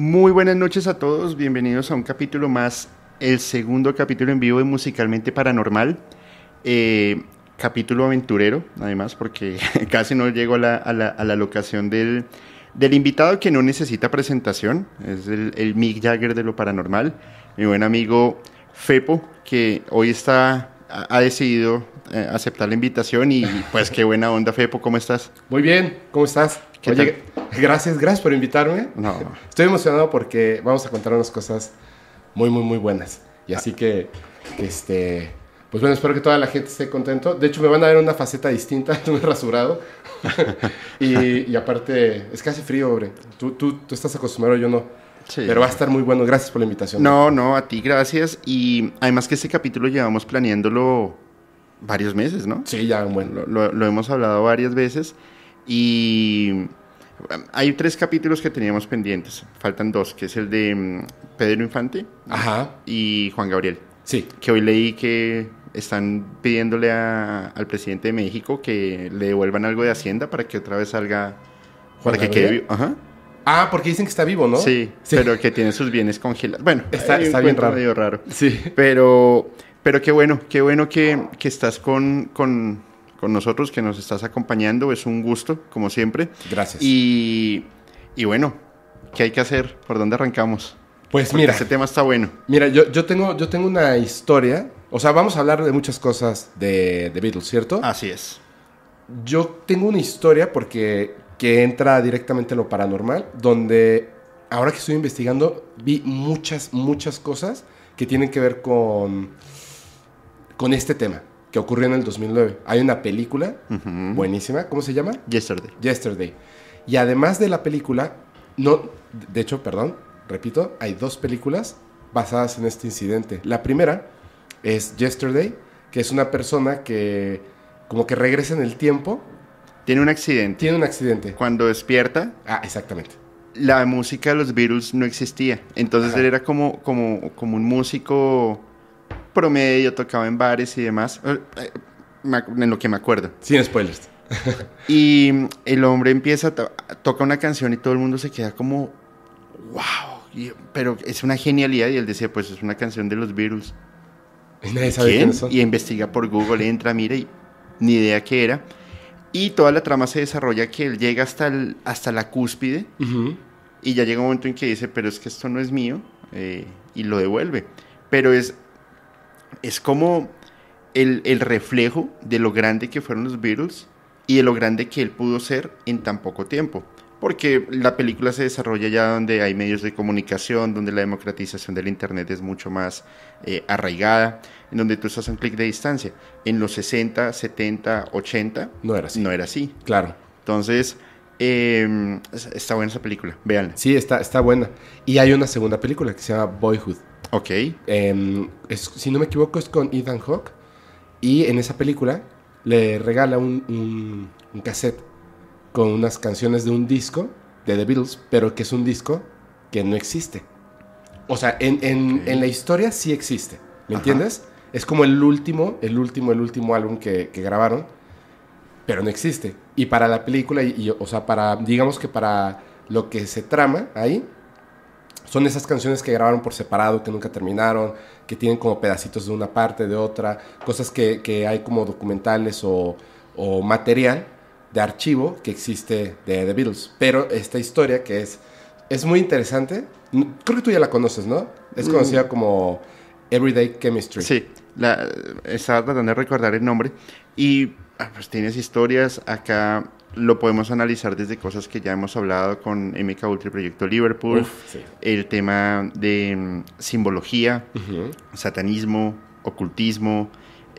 Muy buenas noches a todos, bienvenidos a un capítulo más, el segundo capítulo en vivo de Musicalmente Paranormal, eh, capítulo aventurero, además, porque casi no llego a la, a la, a la locación del, del, invitado que no necesita presentación, es el, el Mick Jagger de lo paranormal, mi buen amigo Fepo, que hoy está ha decidido eh, aceptar la invitación y pues qué buena onda, Fepo, ¿cómo estás? Muy bien, ¿cómo estás? Oye, gracias, gracias por invitarme. No. Estoy emocionado porque vamos a contar unas cosas muy, muy, muy buenas. Y así que, que este, pues bueno, espero que toda la gente esté contento. De hecho, me van a ver una faceta distinta, no me he rasurado. y, y, aparte, es que hace frío, hombre. Tú, tú, tú estás acostumbrado, yo no. Sí. Pero va a estar muy bueno. Gracias por la invitación. No, no, a ti gracias. Y además que este capítulo llevamos planeándolo varios meses, ¿no? Sí, ya, bueno. Lo, hemos hablado varias veces. Y hay tres capítulos que teníamos pendientes. Faltan dos, que es el de mm, Pedro Infante Ajá. y Juan Gabriel. Sí. Que hoy leí que están pidiéndole a, al presidente de México que le devuelvan algo de Hacienda para que otra vez salga. Juan para que quede vivo. Ajá. Ah, porque dicen que está vivo, ¿no? Sí, sí, pero que tiene sus bienes congelados. Bueno, está, está bien raro. medio raro. Sí. Pero, pero qué bueno, qué bueno que, que estás con, con, con, nosotros, que nos estás acompañando. Es un gusto, como siempre. Gracias. Y, y bueno, ¿qué hay que hacer? ¿Por dónde arrancamos? Pues Porque mira. Este tema está bueno. Mira, yo, yo, tengo, yo tengo una historia. O sea, vamos a hablar de muchas cosas de, de Beatles, ¿cierto? Así es. Yo tengo una historia porque que entra directamente en lo paranormal, donde ahora que estoy investigando vi muchas, muchas cosas que tienen que ver con, con este tema que ocurrió en el 2009. Hay una película Uh -huh. buenísima, ¿cómo se llama? Yesterday. Yesterday. Y además de la película, no, de hecho, perdón, repito, hay dos películas basadas en este incidente. La primera es Yesterday, que es una persona que como que regresa en el tiempo. Tiene un accidente. Tiene un accidente. Cuando despierta. Ah, exactamente. La música de los Beatles no existía. Entonces Ajá. él era como, como, como un músico promedio, tocaba en bares y demás. Eh, En lo que me acuerdo. Sin spoilers. y el hombre empieza, to toca una canción y todo el mundo se queda como, wow, y, pero es una genialidad. Y él decía, pues es una canción de los Beatles. Y nadie sabe ¿Quién? Son. Y investiga por Google, entra, mira y ni idea qué era. Y toda la trama se desarrolla que él llega hasta, el, hasta la cúspide uh -huh. y ya llega un momento en que dice, pero es que esto no es mío eh, y lo devuelve. Pero es, es como el, el, reflejo de lo grande que fueron los Beatles y de lo grande que él pudo ser en tan poco tiempo. Porque la película se desarrolla ya donde hay medios de comunicación, donde la democratización del Internet es mucho más eh, arraigada, en donde tú estás a un clic de distancia. En los 60, 70, 80, no era así. No era así. Claro. Entonces, eh, está buena esa película, véanla. Sí, está, está buena. Y hay una segunda película que se llama Boyhood. Ok. Eh, es, si no me equivoco, es con Ethan Hawke. Y en esa película le regala un, un, un cassette con unas canciones de un disco de The Beatles, pero que es un disco que no existe. O sea, en, en, okay. en la historia sí existe, ¿me Ajá. entiendes? Es como el último, el último, el último álbum que, que grabaron, pero no existe. Y para la película, y, y, o sea, para, digamos que para lo que se trama ahí, son esas canciones que grabaron por separado, que nunca terminaron, que tienen como pedacitos de una parte, de otra, cosas que, que hay como documentales o, o material de archivo que existe de The Beatles. Pero esta historia que es, es muy interesante, creo que tú ya la conoces, ¿no? Es conocida mm. como Everyday Chemistry. Sí, la, estaba tratando de recordar el nombre. Y ah, pues tienes historias, acá lo podemos analizar desde cosas que ya hemos hablado con MK Ultra Proyecto Liverpool, Uf, sí. el tema de um, simbología, Uh -huh. satanismo, ocultismo,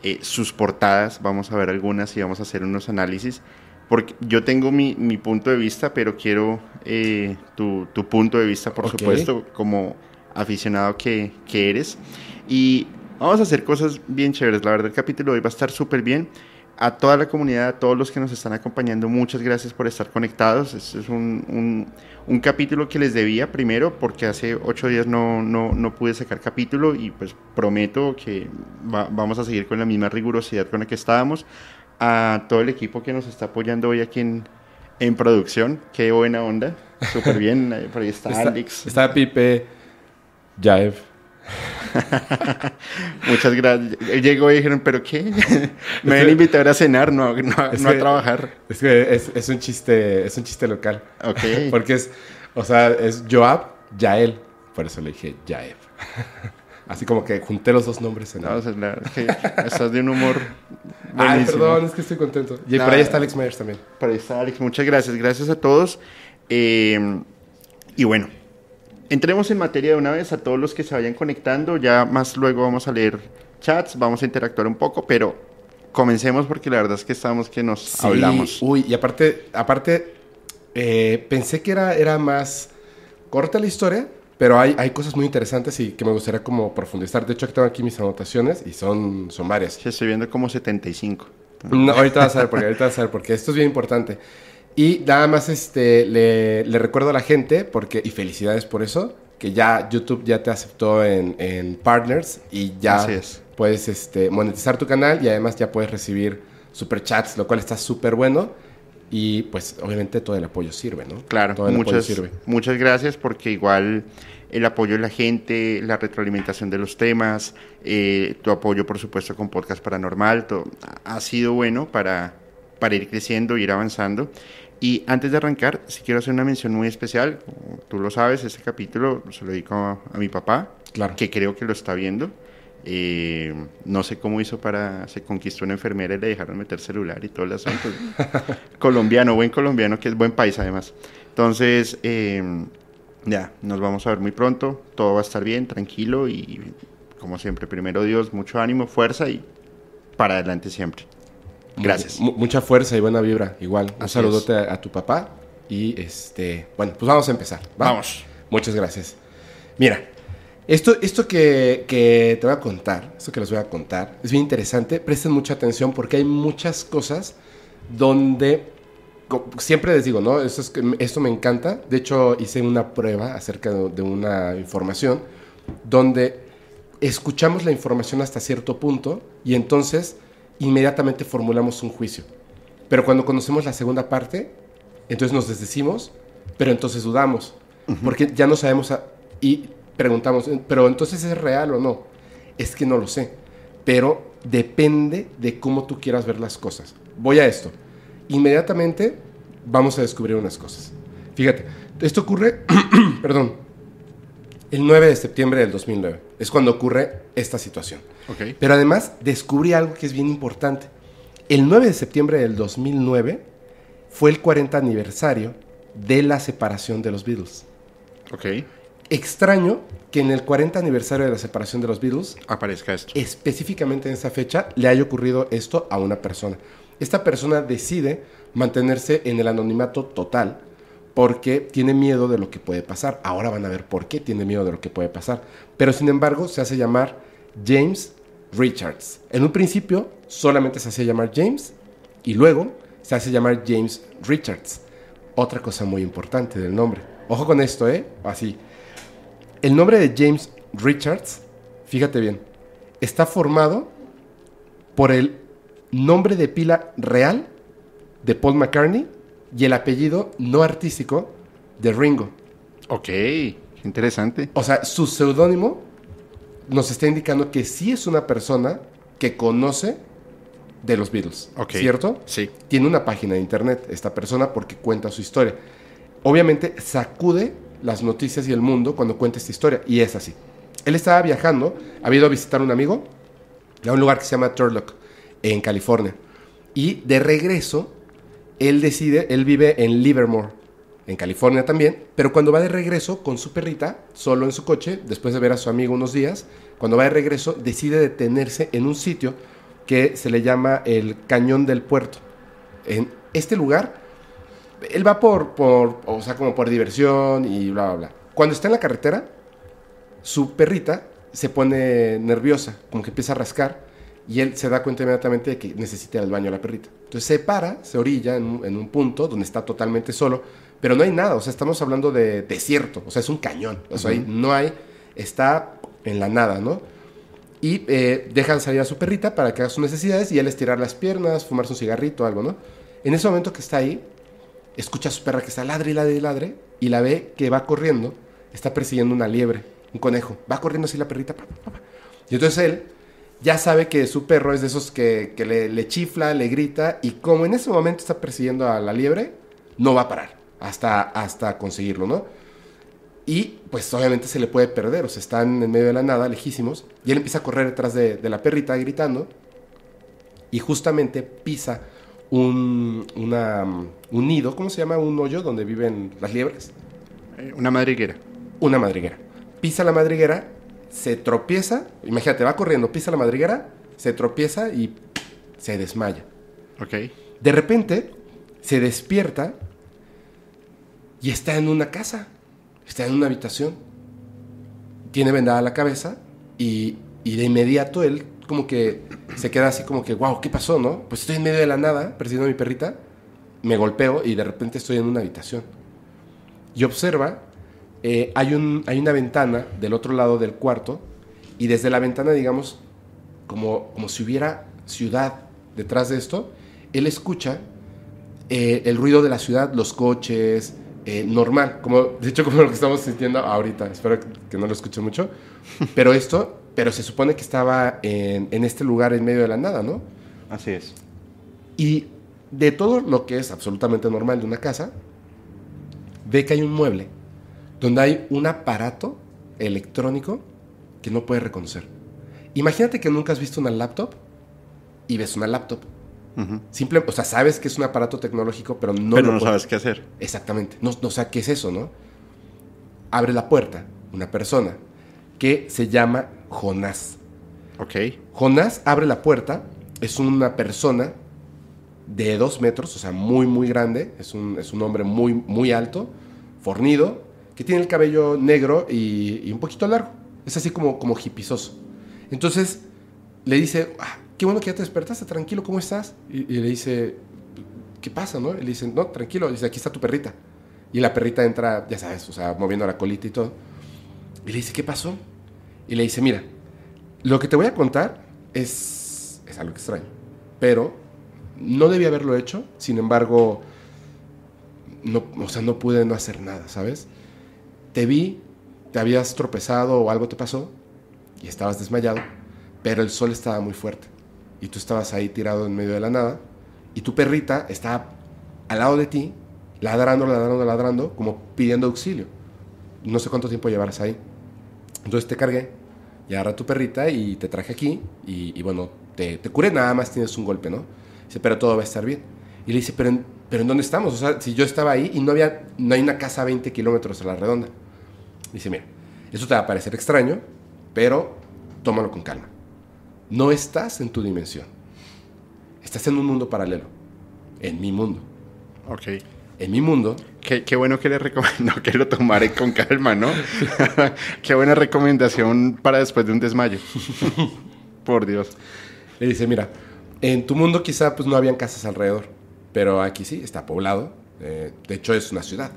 eh, sus portadas, vamos a ver algunas y vamos a hacer unos análisis porque yo tengo mi, mi, punto de vista, pero quiero eh, tu, tu, punto de vista, por okay. supuesto, como aficionado que, que, eres. Y vamos a hacer cosas bien chéveres. La verdad, el capítulo de hoy va a estar súper bien. A toda la comunidad, a todos los que nos están acompañando, muchas gracias por estar conectados. Este es un, un, un, capítulo que les debía primero, porque hace ocho días no, no, no pude sacar capítulo y pues prometo que va, vamos a seguir con la misma rigurosidad con la que estábamos a todo el equipo que nos está apoyando hoy aquí en, en producción. Qué buena onda. Súper bien, eh, por ahí está, Está, Alex. está Pipe, Jaev. Muchas gracias. Llegó y dijeron, ¿pero qué? Me van a invitar a cenar, no, no, Es no a trabajar. Es que es, es un chiste, es un chiste local. Ok. Porque es, o sea, es Joab, Yael. Por eso le dije Jaev. Así como que junté los dos nombres en No, o sea, es que estás de un humor Ay, perdón, es que estoy contento. Y No, por ahí está Alex Myers también. Por ahí está Alex. Muchas gracias. Gracias a todos. Eh, y bueno, entremos en materia de una vez a todos los que se vayan conectando. Ya más luego vamos a leer chats, vamos a interactuar un poco, pero comencemos porque la verdad es que estamos que nos Sí, hablamos. Uy, y aparte, aparte eh, pensé que era, era más corta la historia, pero hay, hay cosas muy interesantes y que me gustaría como profundizar. De hecho, aquí tengo aquí mis anotaciones y son, son varias. Sí, estoy viendo como 75. No, ahorita vas a ver porque ahorita vas a ver porque esto es bien importante. Y nada más este le, le recuerdo a la gente porque y felicidades por eso que ya YouTube ya te aceptó en, en partners y ya es. puedes este, monetizar tu canal y además ya puedes recibir superchats, lo cual está súper bueno y pues obviamente todo el apoyo sirve, ¿no? Claro, todo el apoyo muchas, sirve. muchas gracias porque igual el apoyo de la gente, la retroalimentación de los temas, eh, tu apoyo por supuesto con Podcast Paranormal, todo, ha sido bueno para, para ir creciendo, ir avanzando. Y antes de arrancar, sí quiero hacer una mención muy especial. Como Tú lo sabes, este capítulo se lo dedico a, a mi papá, Claro. que creo que lo está viendo. Eh, no sé cómo hizo para... Se conquistó una enfermera y le dejaron meter celular y todo el asunto. colombiano, buen colombiano, que es buen país además. Entonces, eh, ya, nos vamos a ver muy pronto. Todo va a estar bien, tranquilo y como siempre, primero Dios, mucho ánimo, fuerza y para adelante siempre. Gracias. Mu- mucha fuerza y buena vibra, igual. Un Así saludote a, a tu papá y este, bueno, pues vamos a empezar. ¿va? Vamos. Muchas gracias. Mira, esto, esto que, que te voy a contar, esto que les voy a contar, es bien interesante. Presten mucha atención porque hay muchas cosas donde, siempre les digo, ¿no? Esto, es que- esto me encanta. De hecho, hice una prueba acerca de, de una información donde escuchamos la información hasta cierto punto y entonces inmediatamente formulamos un juicio. Pero cuando conocemos la segunda parte, entonces nos desdecimos, pero entonces dudamos. Porque ya no sabemos a- y preguntamos, pero entonces es real o no. Es que no lo sé. Pero depende de cómo tú quieras ver las cosas. Voy a esto. Inmediatamente vamos a descubrir unas cosas. Fíjate, esto ocurre, perdón, el 9 de septiembre del 2009. Es cuando ocurre esta situación. Ok. Pero además descubrí algo que es bien importante. El 9 de septiembre del 2009 fue el 40 aniversario de la separación de los Beatles. Ok. Extraño que en el 40 aniversario de la separación de los Beatles, Aparezca esto. específicamente en esa fecha, le haya ocurrido esto a una persona. Esta persona decide mantenerse en el anonimato total porque tiene miedo de lo que puede pasar. Ahora van a ver por qué tiene miedo de lo que puede pasar. Pero sin embargo, se hace llamar James Richards. En un principio solamente se hacía llamar James y luego se hace llamar James Richards. Otra cosa muy importante del nombre. Ojo con esto, ¿eh? Así. El nombre de James Richards, fíjate bien, está formado por el nombre de pila real de Paul McCartney y el apellido no artístico de Ringo. Ok. Interesante. O sea, su seudónimo nos está indicando que sí es una persona que conoce de los Beatles. ¿cierto? Sí. Tiene una página de internet esta persona porque cuenta su historia. Obviamente sacude las noticias y el mundo cuando cuenta esta historia y es así. Él estaba viajando, había ido a visitar a un amigo a un lugar que se llama Turlock en California y de regreso él decide, él vive en Livermore, en California también, pero cuando va de regreso con su perrita, solo en su coche, después de ver a su amigo unos días, cuando va de regreso decide detenerse en un sitio que se le llama el Cañón del Puerto. En este lugar, él va por, por, o sea, como por diversión y bla, bla, bla. Cuando está en la carretera, su perrita se pone nerviosa, como que empieza a rascar, y él se da cuenta inmediatamente de que necesita al baño la perrita. Entonces se para, se orilla en en un punto donde está totalmente solo, pero no hay nada, o sea, estamos hablando de desierto, o sea, es un cañón, o sea, ahí no hay, está en la nada, ¿no? Y eh, dejan salir a su perrita para que haga sus necesidades y él estirar las piernas, fumarse un cigarrito, algo, ¿no? En ese momento que está ahí, escucha a su perra que está ladre y ladre y ladre y la ve que va corriendo, está persiguiendo una liebre, un conejo. Va corriendo así la perrita. pa, pa, pa. Y entonces él ya sabe que su perro es de esos que, que le, le chifla, le grita, y como en ese momento está persiguiendo a la liebre, no va a parar hasta, hasta conseguirlo, ¿no? Y pues obviamente se le puede perder, o sea, están en medio de la nada, lejísimos, y él empieza a correr detrás de, de la perrita gritando, y justamente pisa un, una, un nido, ¿cómo se llama? Un hoyo donde viven las liebres. Eh, Una madriguera. Una madriguera. Pisa la madriguera, se tropieza, imagínate, va corriendo, pisa la madriguera, se tropieza y se desmaya. Ok. De repente se despierta y está en una casa, está en una habitación. Tiene vendada la cabeza y, y de inmediato él como que se queda así como que, wow, ¿qué pasó, no? Pues estoy en medio de la nada, persiguiendo a mi perrita, me golpeo y de repente estoy en una habitación. Y observa, eh, hay, un, hay una ventana del otro lado del cuarto y desde la ventana, digamos, como, como si hubiera ciudad detrás de esto, él escucha eh, el ruido de la ciudad, los coches, eh, normal, como de hecho como lo que estamos sintiendo ahorita, espero que no lo escuche mucho, pero esto, pero se supone que estaba en, en este lugar en medio de la nada, ¿no? Así es. Y de todo lo que es absolutamente normal de una casa, ve que hay un mueble donde hay un aparato electrónico que no puede reconocer. Imagínate que nunca has visto una laptop y ves una laptop. Simple, o sea, sabes que es un aparato tecnológico, pero no Pero lo no puedes- sabes qué hacer. Exactamente. No, no sé qué es eso, ¿no? Abre la puerta una persona que se llama Jonás. Ok. Jonás abre la puerta, es una persona de dos metros, o sea, muy, muy grande, es un, es un hombre muy, muy alto, fornido, que tiene el cabello negro y, y un poquito largo. Es así como, como hipizoso. Entonces le dice, "Ah, qué bueno que ya te despertaste, tranquilo, ¿cómo estás? Y, le dice, ¿qué pasa, no? Y le dice, no, tranquilo, dice, aquí está tu perrita. Y la perrita entra, ya sabes, o sea, moviendo la colita y todo. Y le dice, ¿qué pasó? Y le dice, mira, lo que te voy a contar es, es algo extraño, pero no debí haberlo hecho, sin embargo, no, o sea, no pude no hacer nada, ¿sabes? Te vi, te habías tropezado o algo te pasó y estabas desmayado, pero el sol estaba muy fuerte y tú estabas ahí tirado en medio de la nada y tu perrita estaba al lado de ti, ladrando, ladrando, ladrando, como pidiendo auxilio. No sé cuánto tiempo llevarás ahí. Entonces te cargué y agarré a tu perrita y te traje aquí y, y bueno, te, te curé, nada más tienes un golpe, ¿no? Dice, pero todo va a estar bien. Y le dice, pero en, pero ¿en dónde estamos? O sea, si yo estaba ahí y no, había, no hay una casa a 20 kilómetros a la redonda. Dice, mira, eso te va a parecer extraño, pero tómalo con calma. No estás en tu dimensión. Estás en un mundo paralelo. En mi mundo. Ok. En mi mundo, Qué, qué bueno que le recomiendo que lo tomare con calma, ¿no? qué buena recomendación para después de un desmayo. Por Dios. Le dice, mira, en tu mundo quizá pues no habían casas alrededor, pero aquí sí, está poblado. eh, de hecho es una ciudad.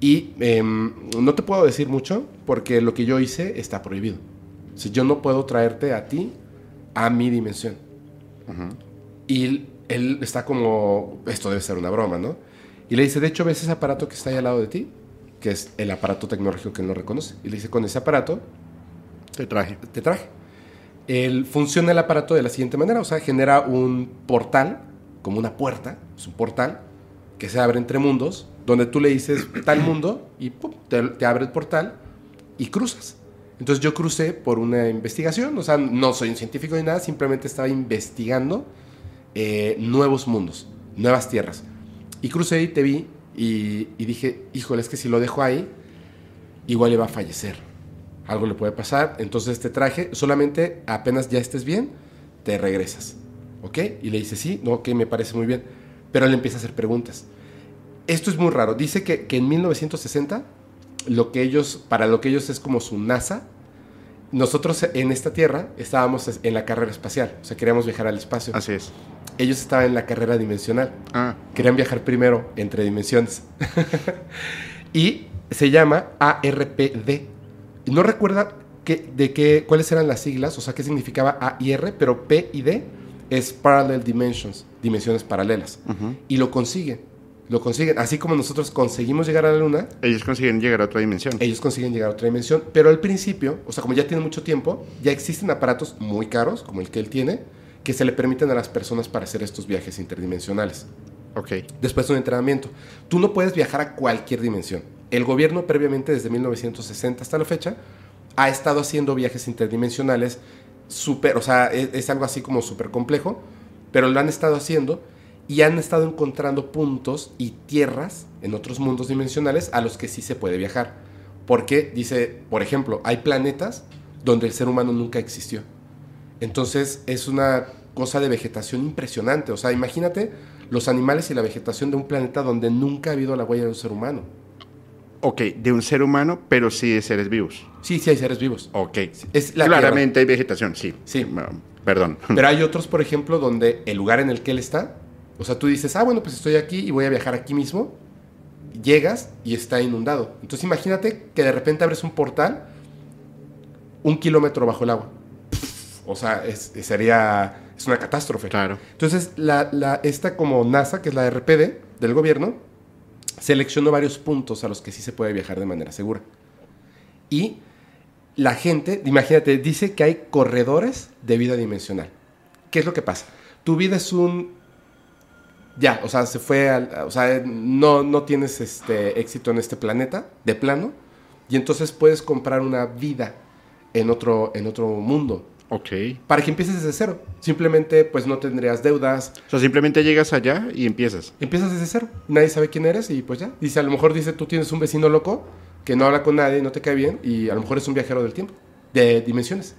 Y em, no te puedo decir mucho porque lo que yo hice está prohibido. Sea, yo no puedo traerte a ti a mi dimensión. Y él, él está como, esto debe ser una broma, ¿no? Y le dice, de hecho, ¿ves ese aparato que está ahí al lado de ti? Que es el aparato tecnológico que él no reconoce. Y le dice, con ese aparato Te traje. te traje. El, funciona el aparato de la siguiente manera, o sea, genera un portal, como una puerta, es un portal que se abre entre mundos, donde tú le dices tal mundo y ¡pum! te, te abre el portal y cruzas. Entonces yo crucé por una investigación, o sea, no soy un científico ni nada, simplemente estaba investigando eh, nuevos mundos, nuevas tierras. Y crucé y te vi y, y dije, híjole, es que si lo dejo ahí, igual iba a fallecer algo le puede pasar, entonces te traje, solamente apenas ya estés bien, te regresas, ¿ok? Y le dice, sí, no, que me parece muy bien, pero él empieza a hacer preguntas. Esto es muy raro, dice que, que en 1960, lo que ellos, para lo que ellos es como su NASA, nosotros en esta Tierra estábamos en la carrera espacial, o sea, queríamos viajar al espacio. Así es. Ellos estaban en la carrera dimensional Ah, querían viajar primero entre dimensiones. y se llama ARPD. No recuerda qué- de qué, cuáles eran las siglas, o sea, qué significaba A y R, pero P y D es Parallel Dimensions, dimensiones paralelas. ujú. Y lo consigue. Lo consiguen. Así como nosotros conseguimos llegar a la luna, Ellos consiguen llegar a otra dimensión. ellos consiguen llegar a otra dimensión. Pero al principio, o sea, como ya tienen mucho tiempo, ya existen aparatos muy caros, como el que él tiene, que se le permiten a las personas para hacer estos viajes interdimensionales. Ok. Después de un entrenamiento. Tú no puedes viajar a cualquier dimensión. El gobierno previamente, desde 1960 hasta la fecha, ha estado haciendo viajes interdimensionales súper, o sea, es, es algo así como súper complejo, pero lo han estado haciendo y han estado encontrando puntos y tierras en otros mundos dimensionales a los que sí se puede viajar. Porque dice, por ejemplo, hay planetas donde el ser humano nunca existió. Entonces es una cosa de vegetación impresionante. O sea, imagínate los animales y la vegetación de un planeta donde nunca ha habido la huella de un ser humano. Ok, de un ser humano, pero sí de seres vivos. Sí, sí hay seres vivos. Ok. Es la Claramente hay vegetación, sí. Sí. Perdón. Pero hay otros, por ejemplo, donde el lugar en el que él está, o sea, tú dices, ah, bueno, pues estoy aquí y voy a viajar aquí mismo. Llegas y está inundado. Entonces imagínate que de repente abres un portal un kilómetro bajo el agua. O sea, es- sería, es una catástrofe. Claro. Entonces, la, la- esta como NASA, que es la RPD del gobierno, seleccionó varios puntos a los que sí se puede viajar de manera segura. Y la gente, imagínate, dice que hay corredores de vida dimensional. ¿Qué es lo que pasa? Tu vida es un... Ya, o sea, se fue al... O sea, no, no tienes este éxito en este planeta, de plano, y entonces puedes comprar una vida en otro, en otro mundo. Ok. Para que empieces desde cero. Simplemente, pues no tendrías deudas, O sea, simplemente llegas allá y empiezas. Empiezas desde cero. Nadie sabe quién eres y pues ya. Dice, a lo mejor dice, tú tienes un vecino loco que no habla con nadie, no te cae bien y a lo mejor es un viajero del tiempo, de dimensiones.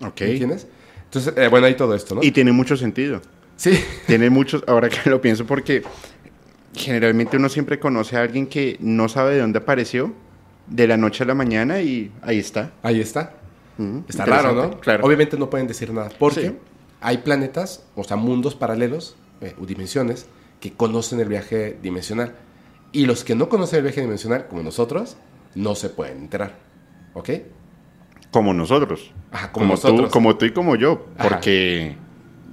Ok. ¿Me entiendes? Entonces, eh, bueno, hay todo esto, ¿no? Y tiene mucho sentido. Sí. Tiene muchos, ahora que lo pienso, porque generalmente uno siempre conoce a alguien que no sabe de dónde apareció de la noche a la mañana y ahí está. Ahí está. Está raro, ¿no? Claro. Obviamente no pueden decir nada porque Sí. hay planetas, o sea, mundos paralelos eh, o dimensiones que conocen el viaje dimensional. Y los que no conocen el viaje dimensional, como nosotros, no se pueden enterar. ¿Ok? Como nosotros. Ajá, como como, nosotros. tú, como tú y como yo. Ajá.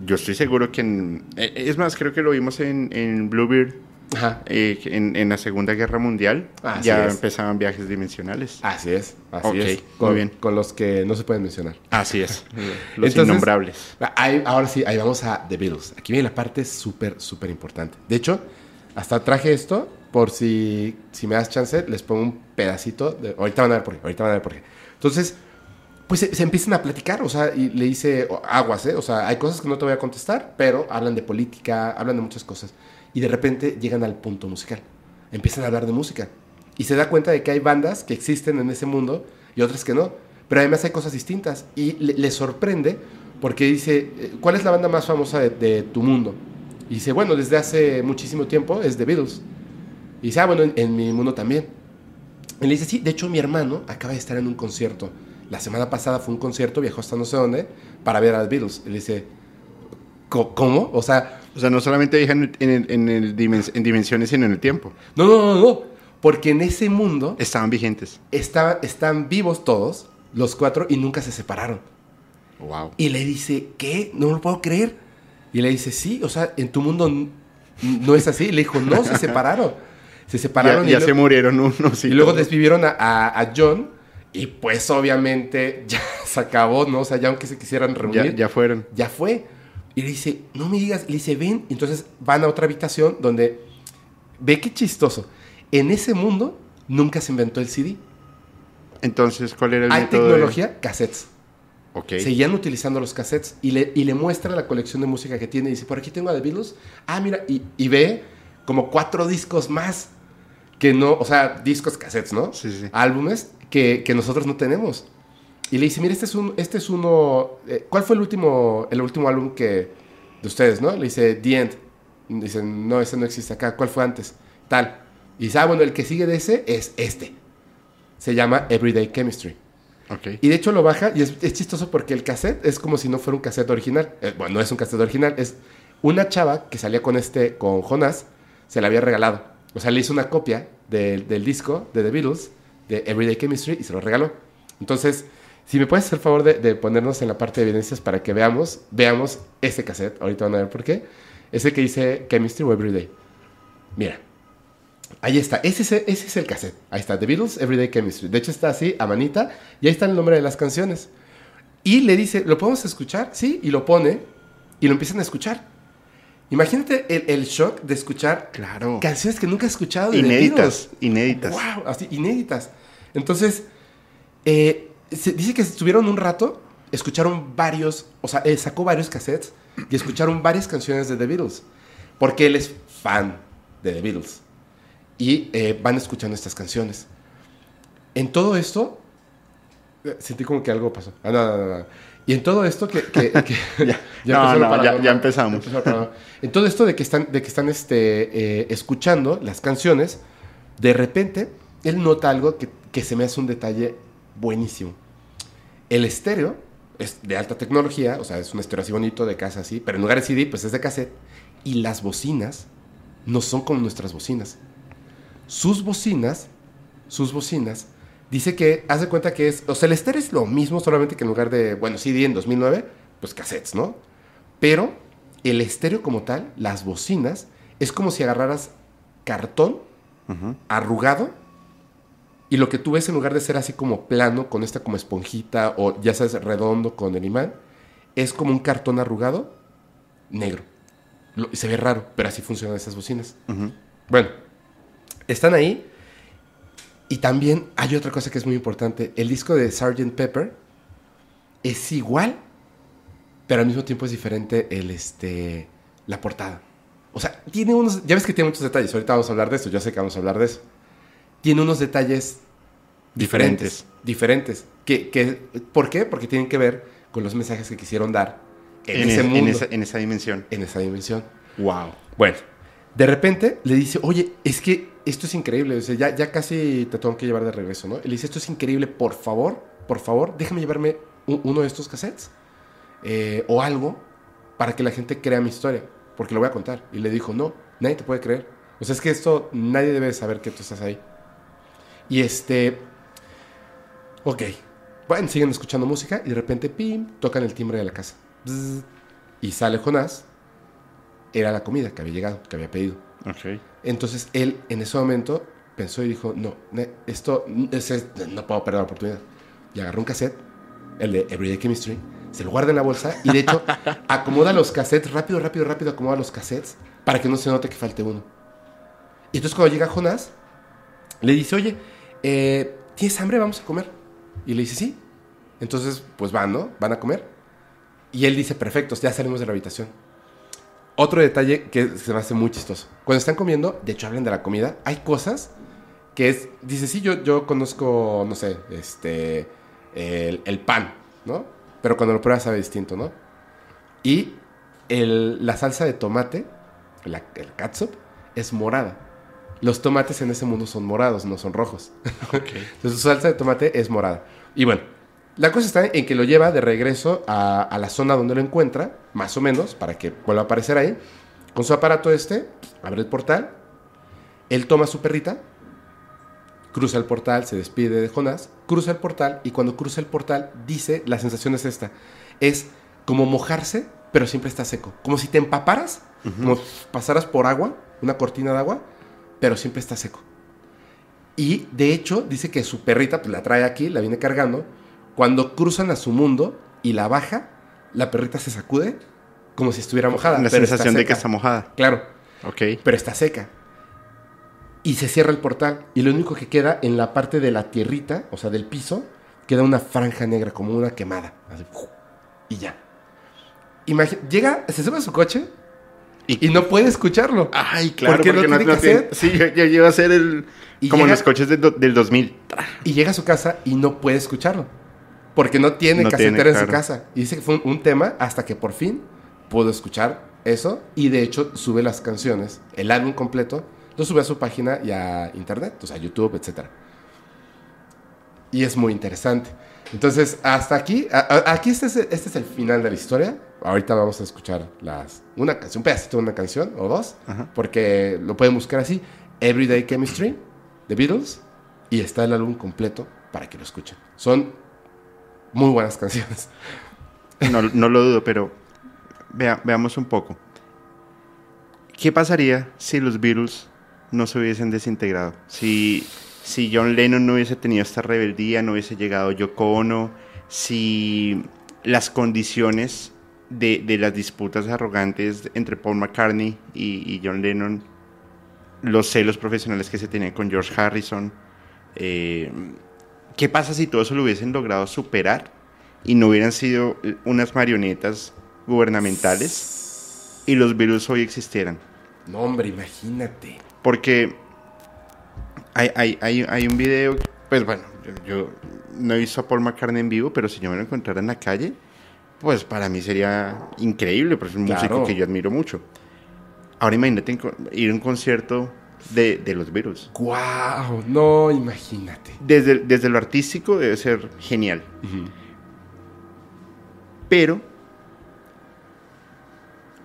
Yo estoy seguro que en... eh, Es más, creo que lo vimos en, en Bluebeard, Ajá. eh, en, en la Segunda Guerra Mundial. Así ya es. empezaban viajes dimensionales. Así es, así es. muy Con, bien. con los que no se pueden mencionar. Así es. Los Entonces- innombrables. Ahí- ahora sí, ahí vamos a The Beatles. Aquí viene la parte súper, súper importante. De hecho, hasta traje esto por si, si me das chance, les pongo un pedacito. De, ahorita van a ver por qué, ahorita van a ver por qué. Entonces, pues se, se empiezan a platicar, o sea, y le dice, aguas, ¿eh? O sea, hay cosas que no te voy a contestar, pero hablan de política, hablan de muchas cosas. Y de repente llegan al punto musical. Empiezan a hablar de música. Y se da cuenta de que hay bandas que existen en ese mundo y otras que no. Pero además hay cosas distintas. Y le, le sorprende porque dice, eh, ¿cuál es la banda más famosa de, de tu mundo? Y dice, bueno, desde hace muchísimo tiempo es The Beatles. Y dice, ah, bueno, en, en mi mundo también. Y le dice, sí, de hecho mi hermano acaba de estar en un concierto. La semana pasada fue un concierto, viajó hasta no sé dónde, para ver a The Beatles. Y le dice, "¿Co- ¿cómo? O sea, O sea, no solamente viajan en, el- en, el dimen- en dimensiones, sino en el tiempo. no, no, no, no. Porque en ese mundo Estaban vigentes. está- están vivos todos, los cuatro, y nunca se separaron. Wow. Y le dice, ¿qué? No lo puedo creer. Y le dice, sí, o sea, en tu mundo no es así. Y le dijo, no, se separaron. Se separaron Ya, y, ya luego- se murieron unos. y luego todo. desvivieron a, a- a John. Y pues obviamente ya se acabó, ¿no? O sea, ya aunque se quisieran reunir, ya fueron. ya fue. Y le dice, no me digas, le dice, ven. Y entonces van a otra habitación donde, ve qué chistoso. En ese mundo nunca se inventó el CD. Entonces, ¿cuál era el Hay método de- tecnología, cassettes. Ok. Seguían utilizando los cassettes y le, y le muestra la colección de música que tiene. Y dice, por aquí tengo a The Beatles. Ah, mira, y, y ve como cuatro discos más que no, o sea, discos, cassettes, ¿no? Sí, sí. Álbumes que, que nosotros no tenemos. Y le dice, mira, este es, un, este es uno... eh, ¿Cuál fue el último, el último álbum que de ustedes, no? Le dice, The End. Dicen, no, ese no existe acá. ¿Cuál fue antes? Tal. Y dice, ah, bueno, el que sigue de ese es este. Se llama Everyday Chemistry. Ok. Y de hecho lo baja y es, es chistoso porque el cassette es como si no fuera un cassette original. Eh, bueno, no es un cassette original, es una chava que salía con este, con Jonas, se la había regalado. O sea, le hizo una copia del- del disco de The Beatles, de Everyday Chemistry, y se lo regaló. Entonces, si me puedes hacer el favor de, ponernos en la parte de evidencias para que veamos, veamos ese cassette, ahorita van a ver por qué, ese que dice Chemistry o Everyday. Mira, Ahí está, ese es, ese es el cassette. Ahí está, The Beatles, Everyday Chemistry. De hecho está así, a manita, y ahí está el nombre de las canciones. Y le dice, ¿lo podemos escuchar? Sí, y lo pone, y lo empiezan a escuchar. Imagínate el, el shock de escuchar Claro. canciones que nunca has escuchado. de Inéditas, inéditas. Wow, así, inéditas. Entonces, eh, se dice que estuvieron un rato, escucharon varios, o sea, él sacó varios cassettes y escucharon varias canciones de The Beatles. Porque él es fan de The Beatles. Y eh, van escuchando estas canciones. En todo esto, eh, sentí como que algo pasó. Ah, no, no, no, no. Y en todo esto que... no, ya- ya empezamos. En todo esto de que están, de que están este, eh, escuchando las canciones, de repente él nota algo que, que se me hace un detalle buenísimo. El estéreo es de alta tecnología, o sea, es un estéreo así bonito de casa así, pero en lugar de CD, pues es de cassette. Y las bocinas no son como nuestras bocinas. Sus bocinas, sus bocinas, dice que, haz de cuenta que es, o sea, el estéreo es lo mismo, solamente que en lugar de, bueno, CD en 2009, pues cassettes, ¿no? Pero el estéreo como tal, las bocinas, es como si agarraras cartón arrugado y lo que tú ves en lugar de ser así como plano, con esta como esponjita o ya sabes, redondo con el imán, es como un cartón arrugado negro. Lo- se ve raro, pero así funcionan esas bocinas. Bueno, están ahí. Y también hay otra cosa que es muy importante. El disco de Sgt. Pepper es igual, pero al mismo tiempo es diferente el, este, la portada. O sea, tiene unos... Ya ves que tiene muchos detalles. Ahorita vamos a hablar de eso. Yo sé que vamos a hablar de eso. Tiene unos detalles diferentes. Diferentes. Que, que- ¿Por qué? Porque tienen que ver con los mensajes que quisieron dar en, En, ese es- en mundo, esa, en esa dimensión. en esa dimensión. Wow. Bueno, de repente le dice, oye, es que esto es increíble, o ya, casi te tengo que llevar de regreso, ¿no? Le dice, esto es increíble, por favor, por favor, déjame llevarme u- uno de estos cassettes eh, o algo para que la gente crea mi historia, porque lo voy a contar. Y le dijo, no, nadie te puede creer. O sea, es que esto, nadie debe saber que tú estás ahí. Y este, ok, bueno, siguen escuchando música y de repente, pim, tocan el timbre de la casa. Bzz, y sale Jonás, era la comida que había llegado, que había pedido. Ok. Entonces él en ese momento pensó y dijo, no, esto es- es- no puedo perder la oportunidad. Y agarró un cassette, el de Everyday Chemistry, se lo guarda en la bolsa y de hecho acomoda los cassettes, rápido, rápido, rápido acomoda los cassettes para que no se note que falte uno. Y entonces cuando llega Jonás, le dice, oye, eh, ¿tienes hambre? Vamos a comer. Y le dice, sí. Entonces, pues van, ¿no? Van a comer. Y él dice, perfecto, ya salimos de la habitación. Otro detalle que se me hace muy chistoso. Cuando están comiendo, de hecho hablan de la comida, hay cosas que es, dice, sí, yo, yo conozco, no sé, este, el, el pan, ¿no? Pero cuando lo pruebas sabe distinto, ¿no? Y el- la salsa de tomate, la, el catsup, es morada. Los tomates en ese mundo son morados, no son rojos. Entonces su salsa de tomate es morada. Y bueno, la cosa está en que lo lleva de regreso a, a la zona donde lo encuentra, más o menos, para que vuelva a aparecer ahí. Con su aparato este, abre el portal. Él toma a su perrita, cruza el portal, se despide de Jonás, cruza el portal y cuando cruza el portal dice, la sensación es esta, es como mojarse, pero siempre está seco. Como si te empaparas, como pasaras por agua, una cortina de agua, pero siempre está seco. Y de hecho dice que su perrita pues, la trae aquí, la viene cargando. Cuando cruzan a su mundo y la baja, la perrita se sacude como si estuviera mojada. La pero sensación de que está mojada. Claro, Ok. pero está seca. Y se cierra el portal. Y lo único que queda en la parte de la tierrita, o sea, del piso, queda una franja negra, como una quemada. Así, y ya. Imagi- llega, se sube a su coche y, no puede escucharlo. Ay, claro, Porque porque, no tiene no tiene- cassette. Sí, ya, ya lleva a ser el. Y como llega- los coches de do- del 2000. Y llega a su casa y no puede escucharlo. Porque no tiene No casetera tiene, en su casa. Y dice que fue un, un tema hasta que por fin pudo escuchar eso. Y de hecho sube las canciones, el álbum completo, lo sube a su página y a internet, o sea, a YouTube, etc. Y es muy interesante. Entonces, hasta aquí, a- a- aquí este es, este es el final de la historia. Ahorita vamos a escuchar las, una canción, un pedacito de una canción o dos, Ajá. porque lo pueden buscar así, Everyday Chemistry, The Beatles, y está el álbum completo para que lo escuchen. Son muy buenas canciones. No, no lo dudo, pero vea- veamos un poco. ¿Qué pasaría si los Beatles no se hubiesen desintegrado. Si, si John Lennon no hubiese tenido esta rebeldía, no hubiese llegado Yoko Ono, si las condiciones de, de las disputas arrogantes entre Paul McCartney y, y, John Lennon, los celos profesionales que se tenían con George Harrison, eh, ¿qué pasa si todo eso lo hubiesen logrado superar y no hubieran sido unas marionetas gubernamentales y los virus hoy existieran? No, hombre, imagínate. Porque hay, hay, hay, hay un video, pues bueno, yo, yo, no he visto a Paul McCartney en vivo, pero si yo me lo encontrara en la calle, pues para mí sería increíble, porque es un Claro. músico que yo admiro mucho. Ahora imagínate ir a un concierto de, de los Beatles. ¡Guau! No, imagínate. Desde, desde lo artístico debe ser genial. Pero,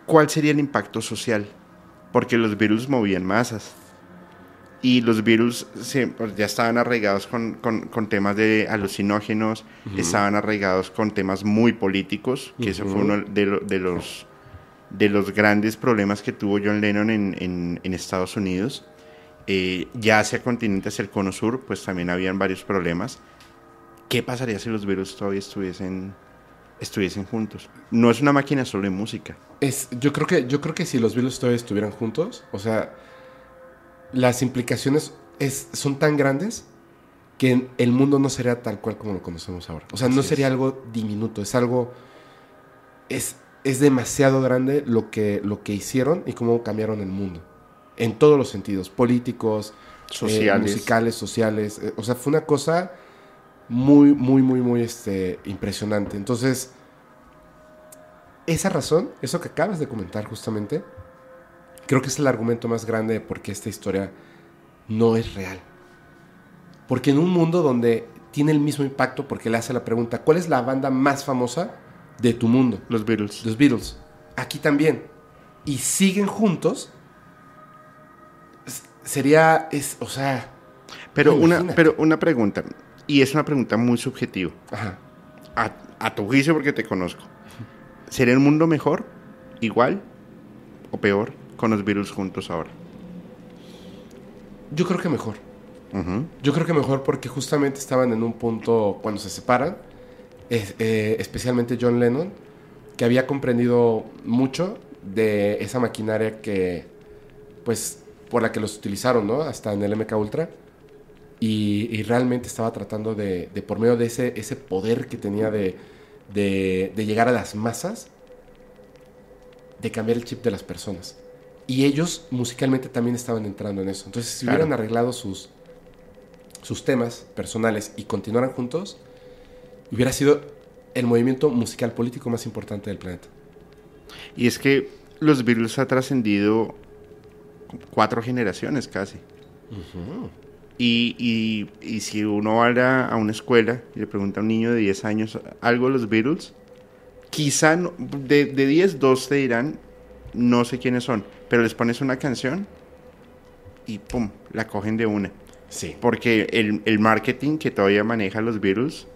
¿cuál sería el impacto social? Porque los virus movían masas. Y los virus se- pues, ya estaban arraigados con, con- con temas de alucinógenos, estaban arraigados con temas muy políticos, que eso fue uno de, lo- de los, de los grandes problemas que tuvo John Lennon en, en- en Estados Unidos. Eh, ya hacia continente, hacia el cono sur, pues también habían varios problemas. ¿Qué pasaría si los virus todavía estuviesen, estuviesen juntos? No es una máquina solo de música. Es, yo, creo que, yo creo que si los Beatles todavía estuvieran juntos, o sea, las implicaciones es, son tan grandes que el mundo no sería tal cual como lo conocemos ahora. O sea, no Así sería es. algo diminuto, es algo... Es, es demasiado grande lo que, lo que hicieron y cómo cambiaron el mundo. En todos los sentidos, políticos, eh, musicales, sociales. eh, o sea, fue una cosa muy, muy, muy, muy este, impresionante. Entonces, esa razón, eso que acabas de comentar justamente, creo que es el argumento más grande de por qué esta historia no es real. Porque en un mundo donde tiene el mismo impacto, porque le hace la pregunta, ¿cuál es la banda más famosa de tu mundo? Los Beatles. Los Beatles. Aquí también. Y siguen juntos. Sería, es, o sea, Pero una, pero una pregunta, y es una pregunta muy subjetiva, ajá. a, a tu juicio porque te conozco. ¿Sería el mundo mejor, igual o peor con los Beatles juntos ahora? Yo creo que mejor. Yo creo que mejor porque justamente estaban en un punto cuando se separan, es- eh, especialmente John Lennon, que había comprendido mucho de esa maquinaria que, pues, por la que los utilizaron, ¿no? Hasta en el MK Ultra. Y, y realmente estaba tratando de, de, por medio de ese, ese poder que tenía de, de, de llegar a las masas, de cambiar el chip de las personas. Y ellos musicalmente también estaban entrando en eso. Entonces, si Claro. hubieran arreglado sus, sus temas personales y continuaran juntos, hubiera sido el movimiento musical político más importante del planeta. Y es que los Beatles ha trascendido cuatro generaciones casi. Y, y- y si uno va a, una escuela y le pregunta a un niño de 10 años algo de los Beatles, quizá no- de, de 10, dos te dirán, no sé quiénes son, pero les pones una canción y pum, la cogen de una. Sí. Porque el, el marketing que todavía maneja los Beatles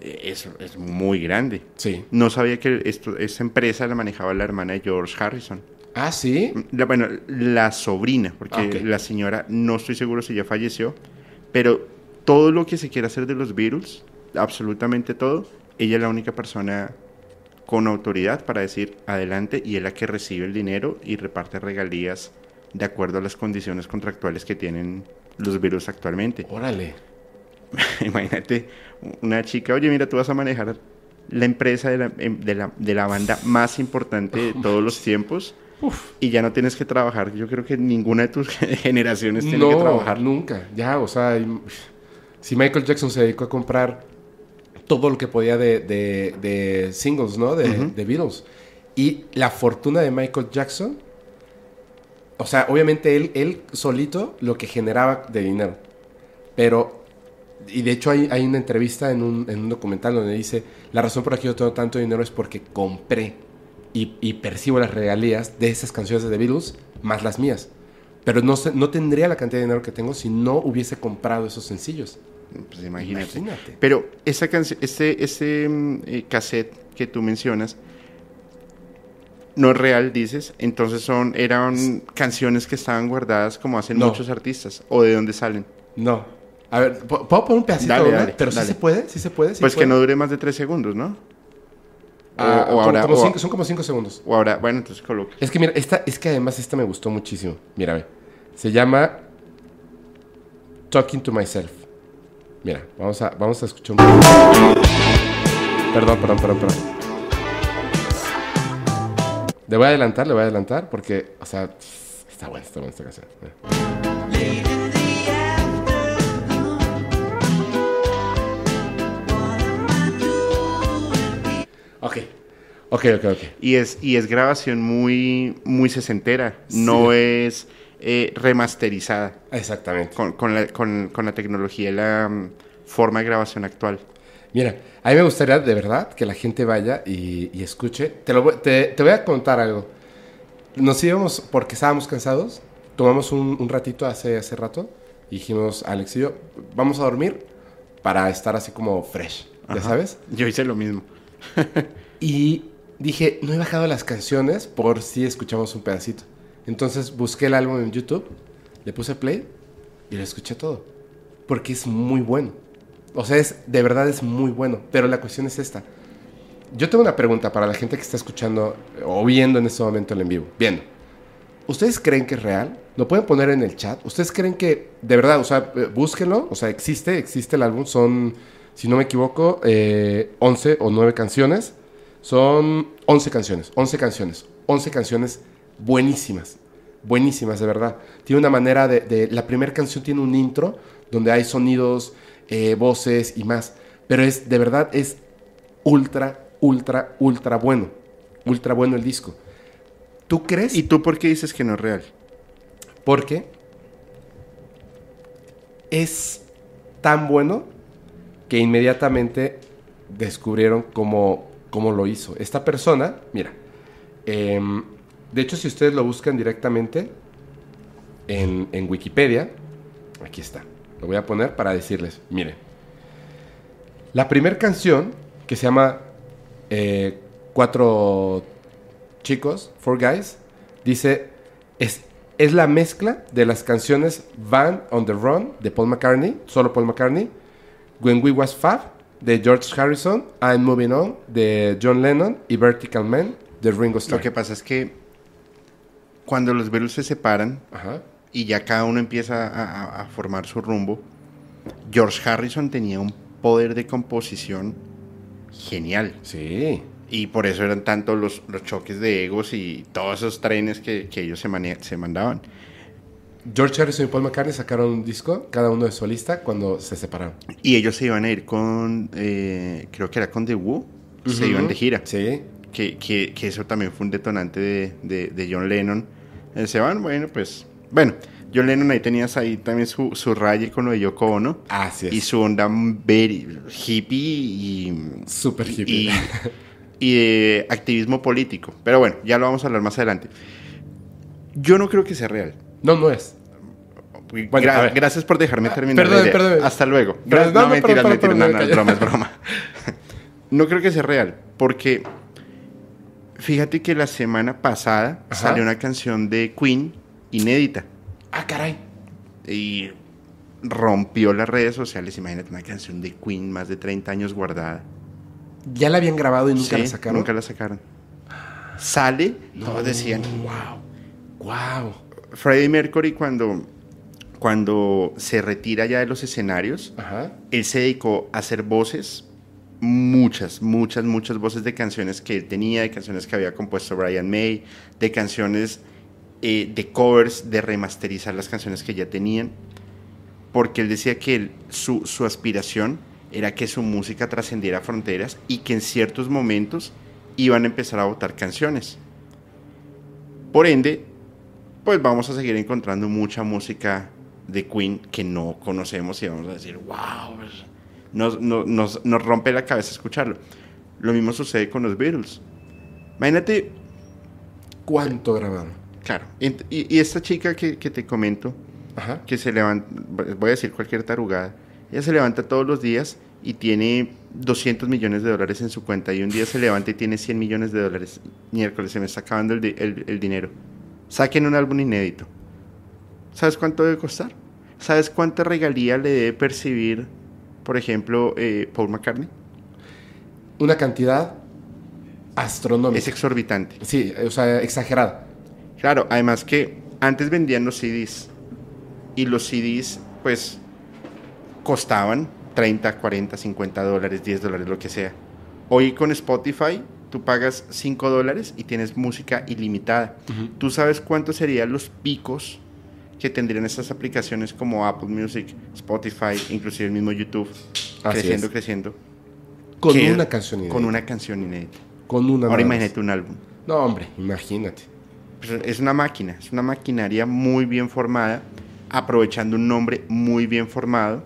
es, es muy grande. Sí. No sabía que esto, esta empresa la manejaba la hermana de George Harrison. Ah, sí. La- bueno, la sobrina, porque Ah, la señora no estoy seguro si ya falleció, pero todo lo que se quiera hacer de los Beatles, absolutamente todo, ella es la única persona con autoridad para decir adelante y es la que recibe el dinero y reparte regalías de acuerdo a las condiciones contractuales que tienen los Beatles actualmente. Órale. Imagínate una chica, oye, mira, tú vas a manejar la empresa de la, em- de la, de la banda más importante de todos los tiempos y ya no tienes que trabajar. Yo creo que ninguna de tus generaciones tiene no, que trabajar. nunca. Ya, o sea, si Michael Jackson se dedicó a comprar todo lo que podía de, de- de singles, ¿no? De, de Beatles. Y la fortuna de Michael Jackson, o sea, obviamente él, él solito lo que generaba de dinero. Pero, y de hecho hay, hay una entrevista en un, en un documental donde dice, la razón por la que yo tengo tanto dinero es porque compré y, y percibo las regalías de esas canciones de The Beatles más las mías. Pero no, no tendría la cantidad de dinero que tengo si no hubiese comprado esos sencillos. Pues imagínate. Imagínate. Pero esa este, este mm, eh, cassette que tú mencionas, no es real, dices. Entonces son, eran canciones que estaban guardadas como hacen No. muchos artistas. ¿O de dónde salen? No. A ver, ¿pu- ¿puedo poner un pedacito? Dale, dale, Pero dale. sí se puede, sí se puede. sí pues puede. que no dure más de tres segundos, ¿no? Ah, o como- ahora, como o- cinco- son como cinco segundos. o ahora, bueno, entonces coloque. Es que mira, esta, es que además esta me gustó muchísimo. Mira, ve. Se llama Talking to Myself. Mira, vamos a, vamos a escuchar un Perdón, perdón, perdón, perdón. Le voy a adelantar, le voy a adelantar porque, o sea, está buena, está buena esta canción. Mira. Ok, ok, ok. Y es, y es grabación muy, muy sesentera. No es eh, remasterizada Exactamente. con, con la, con, con la tecnología y la mm, forma de grabación actual. Mira, a mí me gustaría de verdad que la gente vaya y, y escuche. Te, lo, voy- te, te voy a contar algo. Nos íbamos porque estábamos cansados. Tomamos un, un ratito hace, hace rato. Y dijimos, Alex y yo, vamos a dormir para estar así como fresh, ¿ya Ajá. sabes? Yo hice lo mismo. Y dije, no he bajado las canciones por si escuchamos un pedacito. Entonces busqué el álbum en YouTube, le puse play y lo escuché todo. Porque es muy bueno. O sea, es, de verdad es muy bueno. Pero la cuestión es esta. Yo tengo una pregunta para la gente que está escuchando o viendo en este momento el en vivo. Viendo. ¿Ustedes creen que es real? ¿Lo pueden poner en el chat? ¿Ustedes creen que, de verdad, o sea, eh, búsquenlo? O sea, existe, existe el álbum. Son, si no me equivoco, eh, 11 o 9 canciones. Son 11 canciones, 11 canciones, 11 canciones buenísimas, buenísimas de verdad. Tiene una manera de, de- la primera canción tiene un intro donde hay sonidos, eh, voces y más, pero es de verdad es ultra, ultra, ultra bueno, ultra bueno el disco. ¿Tú crees? ¿Y tú por qué dices que no es real? Porque es tan bueno que inmediatamente descubrieron cómo, cómo lo hizo. Esta persona, mira, em, de hecho si ustedes lo buscan directamente en, Wikipedia, aquí está, lo voy a poner para decirles, miren, la primera canción que se llama eh, Cuatro chicos, Four Guys, dice, es, es la mezcla de las canciones Van on the Run de Paul McCartney, solo Paul McCartney, When We Was Fab de George Harrison, I'm Moving On de John Lennon y Vertical Man de Ringo Starr. Lo que pasa es que cuando los Beatles se separan Ajá. y ya cada uno empieza a, a- a formar su rumbo, George Harrison tenía un poder de composición genial. Sí. Y por eso eran tantos los, los choques de egos y todos esos trenes que, que ellos se, se mandaban. George Harrison y Paul McCartney sacaron un disco, cada uno de solista, cuando se separaron. Y ellos se iban a ir con, eh, creo que era con The Who, se iban de gira. Sí. Que, que- que eso también fue un detonante de, de- de John Lennon. Eh, se van, bueno, pues, bueno, John Lennon ahí tenías ahí también su, su raye con lo de Yoko Ono. Así es. Y su onda very hippie y, Súper hippie. y, y de activismo político. Pero bueno, ya lo vamos a hablar más adelante. Yo no creo que sea real. No, no es. Bueno, gracias por dejarme terminar. la perdóneme, idea. perdóneme. Hasta luego. Gra- no, no, no, mentiras, perdón, mentiras, perdón, no, no, perdón, es broma, es broma. No creo que sea real, porque fíjate que la semana pasada Ajá. salió una canción de Queen inédita Ah, caray. y rompió las redes sociales. Imagínate una canción de Queen más de 30 años guardada. ¿Ya la habían grabado y nunca Sí, la sacaron? Nunca la sacaron. Sale, todos decían, wow. Wow. Freddie Mercury cuando, cuando se retira ya de los escenarios, Ajá. él se dedicó a hacer voces, muchas, muchas, muchas voces de canciones que él tenía, de canciones que había compuesto Brian May, de canciones eh, de covers, de remasterizar las canciones que ya tenían, porque él decía que él- su, su aspiración era que su música trascendiera fronteras y que en ciertos momentos iban a empezar a votar canciones. Por ende, pues vamos a seguir encontrando mucha música de Queen que no conocemos y vamos a decir, wow, pues, nos, nos- nos- rompe la cabeza escucharlo. Lo mismo sucede con los Beatles. Imagínate, ¿Cuánto grabaron? claro, y, y esta chica que, que te comento, Ajá. que se levanta, voy a decir cualquier tarugada, ella se levanta todos los días y tiene 200 millones de dólares en su cuenta y un día se levanta y tiene 100 millones de dólares. Miércoles, se me está acabando el, el- el dinero. Saquen un álbum inédito. ¿Sabes cuánto debe costar? ¿Sabes cuánta regalía le debe percibir, por ejemplo, eh, Paul McCartney? Una cantidad astronómica. Es exorbitante. Sí, o sea, exagerada. Claro, además que antes vendían los CDs y los CDs pues costaban 30, 40, 50 dólares, 10 dólares, lo que sea. Hoy con Spotify tú pagas 5 dólares y tienes música ilimitada. ¿Tú sabes cuántos serían los picos que tendrían estas aplicaciones como Apple Music, Spotify, inclusive el mismo YouTube? Así creciendo, es. creciendo. Con una canción inédita. Con una canción inédita. Con una Ahora imagínate un álbum. No, hombre, imagínate. Pues es una máquina, es una maquinaria muy bien formada, aprovechando un nombre muy bien formado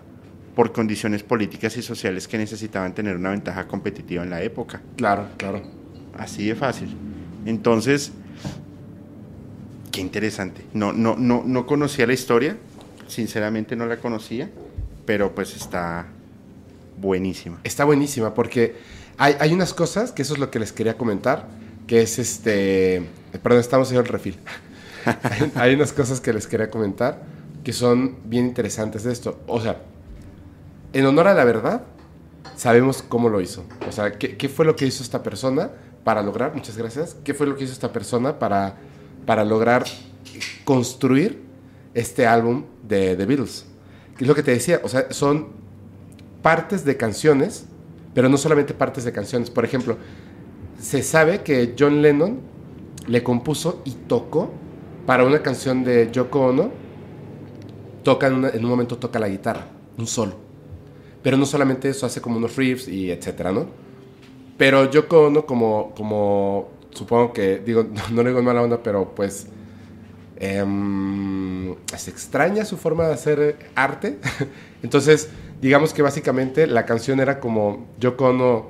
por condiciones políticas y sociales que necesitaban tener una ventaja competitiva en la época. Claro, claro. Así de fácil. Entonces, qué interesante. No, no, no, no conocía la historia, sinceramente no la conocía, pero pues está buenísima. Está buenísima porque hay, hay unas cosas, que eso es lo que les quería comentar, que es este... Perdón, estamos en el refil. hay, unas cosas que les quería comentar que son bien interesantes de esto. O sea, en honor a la verdad, sabemos cómo lo hizo. O sea, ¿qué, qué fue lo que hizo esta persona para lograr, muchas gracias, qué fue lo que hizo esta persona para, para lograr construir este álbum de The Beatles? Es lo que te decía, o sea, son partes de canciones, pero no solamente partes de canciones. Por ejemplo, se sabe que John Lennon le compuso y tocó para una canción de Yoko Ono, toca en un momento toca la guitarra, un solo. Pero no solamente eso, hace como unos riffs y etcétera, ¿no? Pero Yoko Ono, como, como supongo que, digo, no, le digo en mala onda, pero pues em, se extraña su forma de hacer arte. Entonces, digamos que básicamente la canción era como Yoko Ono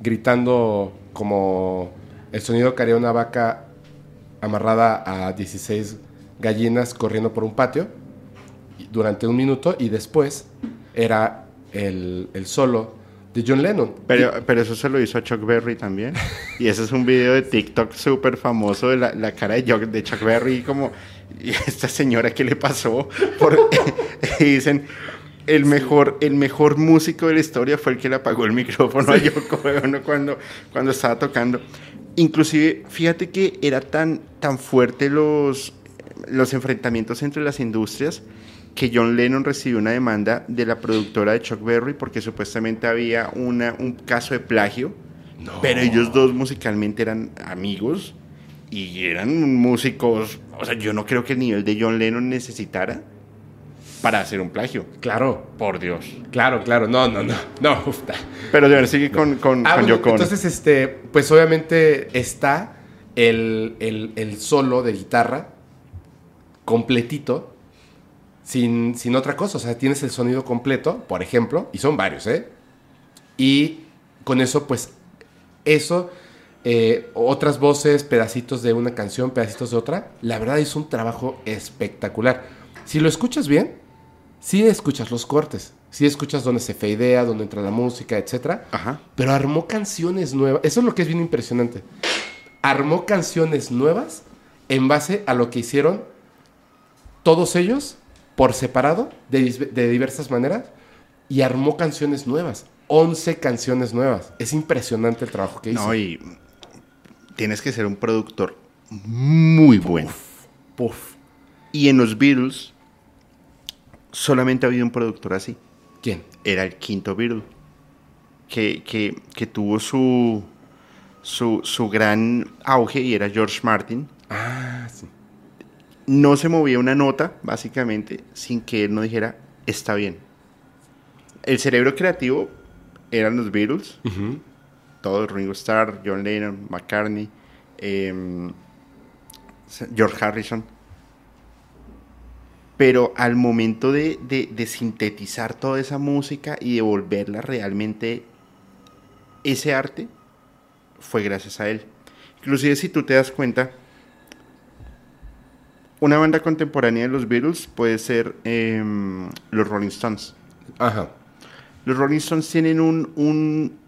gritando como el sonido que haría una vaca amarrada a 16 gallinas corriendo por un patio durante un minuto y después era el, el solo de John Lennon. Pero, pero eso se lo hizo a Chuck Berry también. Y ese es un video de TikTok súper famoso de la, la cara de, Chuck- de Chuck Berry como, ¿y esta señora qué le pasó? Por- y dicen, el mejor, el mejor músico de la historia fue el que le apagó el micrófono a Yoko Ono cuando, cuando estaba tocando. Inclusive, fíjate que era tan, tan fuerte los, los enfrentamientos entre las industrias que John Lennon recibió una demanda de la productora de Chuck Berry porque supuestamente había una, un caso de plagio, pero ellos dos musicalmente eran amigos y eran músicos, o sea, yo no creo que el nivel de John Lennon necesitara para hacer un plagio, Claro, por Dios. claro, claro. No, no, no. No, uf. Pero de ver, sigue con, con, Ah, con bueno, Yoko entonces, este, pues obviamente está el, el- el solo de guitarra completito, sin, sin otra cosa. O sea, tienes el sonido completo, por ejemplo, y son varios, ¿eh? Y con eso, pues, eso, eh, otras voces, pedacitos de una canción, pedacitos de otra, la verdad es un trabajo espectacular. Si lo escuchas bien, sí escuchas los cortes, sí escuchas donde se fadea, donde entra la música, etcétera Ajá. pero armó canciones nuevas. Eso es lo que es bien impresionante. Armó canciones nuevas en base a lo que hicieron todos ellos por separado, de, de diversas maneras, y armó canciones nuevas. 11 canciones nuevas. Es impresionante el trabajo que hizo. No, y tienes que ser un productor muy bueno. Puf. Y en los Beatles solamente ha habido un productor así. ¿Quién? Era el quinto Beatle. Que, que, que tuvo su, su, su gran auge y era George Martin. Ah, sí. No se movía una nota, básicamente, sin que él no dijera, está bien. El cerebro creativo eran los Beatles. Todos, Ringo Starr, John Lennon, McCartney, em, George Harrison. Pero al momento de, de- de sintetizar toda esa música y de volverla realmente ese arte, fue gracias a él. Inclusive si tú te das cuenta, una banda contemporánea de los Beatles puede ser em, los Rolling Stones. Ajá. Los Rolling Stones tienen un, un-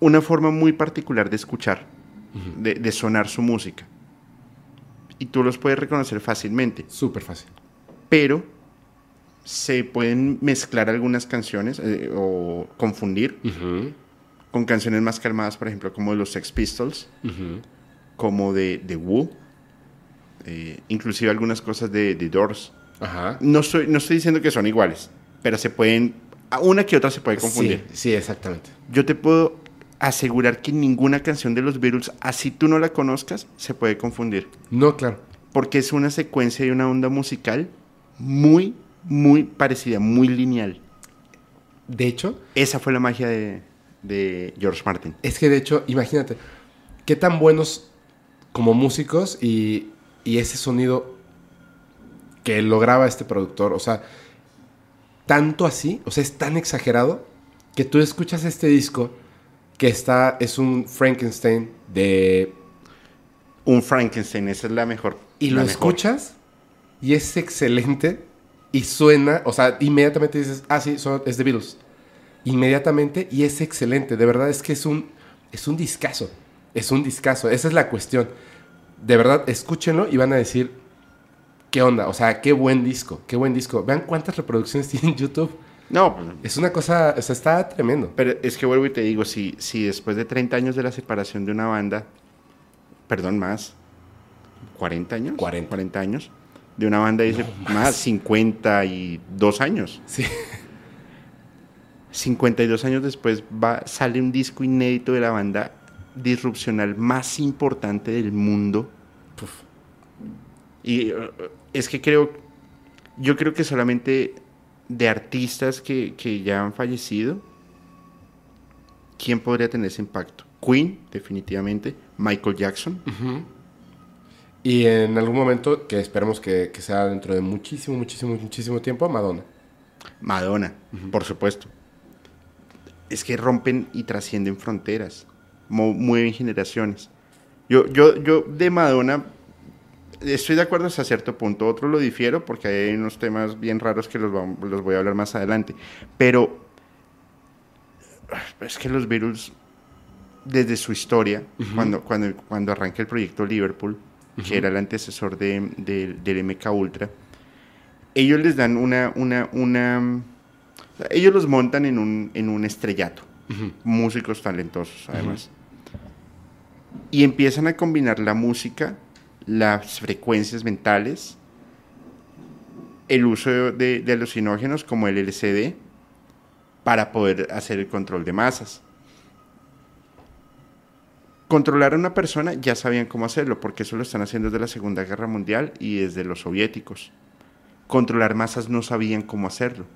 una forma muy particular de escuchar, de, de sonar su música. Y tú los puedes reconocer fácilmente. Súper fácil. Pero se pueden mezclar algunas canciones eh, o confundir con canciones más calmadas, por ejemplo, como de los Sex Pistols, como de, de Who, eh, inclusive algunas cosas de The Doors. Ajá. No estoy, no estoy diciendo que son iguales, pero se pueden, una que otra se puede confundir. Sí, sí, exactamente. Yo te puedo asegurar que ninguna canción de los Beatles, así tú no la conozcas, se puede confundir. No, claro. Porque es una secuencia y una onda musical muy, muy parecida, muy lineal. De hecho, Esa fue la magia de, de George Martin. es que de hecho, imagínate, qué tan buenos como músicos y, y ese sonido que lograba este productor, o sea, tanto así, o sea, es tan exagerado que tú escuchas este disco que está, es un Frankenstein de... Un Frankenstein, esa es la mejor. Y la lo mejor. escuchas y es excelente y suena, o sea, inmediatamente dices, ah, sí, son- es de Beatles. Inmediatamente y es excelente, de verdad es que es un, es un discazo, es un discazo, esa es la cuestión. De verdad, escúchenlo y van a decir, ¿qué onda? O sea, qué buen disco, qué buen disco. Vean cuántas reproducciones tiene en YouTube. No, Es una cosa, o sea, está tremendo. pero es que vuelvo y te digo, si, si después de 30 años de la separación de una banda, perdón, más, 40 años, 40. años, de una banda dice más 52 años. Sí. 52 años después va, sale un disco inédito de la banda disrupcional más importante del mundo. Y eh, es que creo, yo creo que solamente de artistas que, que ya han fallecido, ¿quién podría tener ese impacto? Queen, definitivamente. Michael Jackson. Y en algún momento, que esperemos que, que sea dentro de muchísimo, muchísimo, muchísimo tiempo, Madonna. Madonna, por supuesto. Es que rompen y trascienden fronteras, mueven generaciones. Yo, yo, yo de Madonna estoy de acuerdo hasta cierto punto, otro lo difiero porque hay unos temas bien raros que los, vam- los voy a hablar más adelante. Pero es que los Beatles, desde su historia, cuando, cuando, cuando arranca el proyecto Liverpool, que era el antecesor de, de- del MK Ultra, ellos les dan una, una, una, ellos los montan en un, en un estrellato, músicos talentosos además, y empiezan a combinar la música, las frecuencias mentales, el uso de, de alucinógenos como el LCD, para poder hacer el control de masas. Controlar a una persona ya sabían cómo hacerlo, porque eso lo están haciendo desde la Segunda Guerra Mundial y desde los soviéticos. Controlar masas no sabían cómo hacerlo.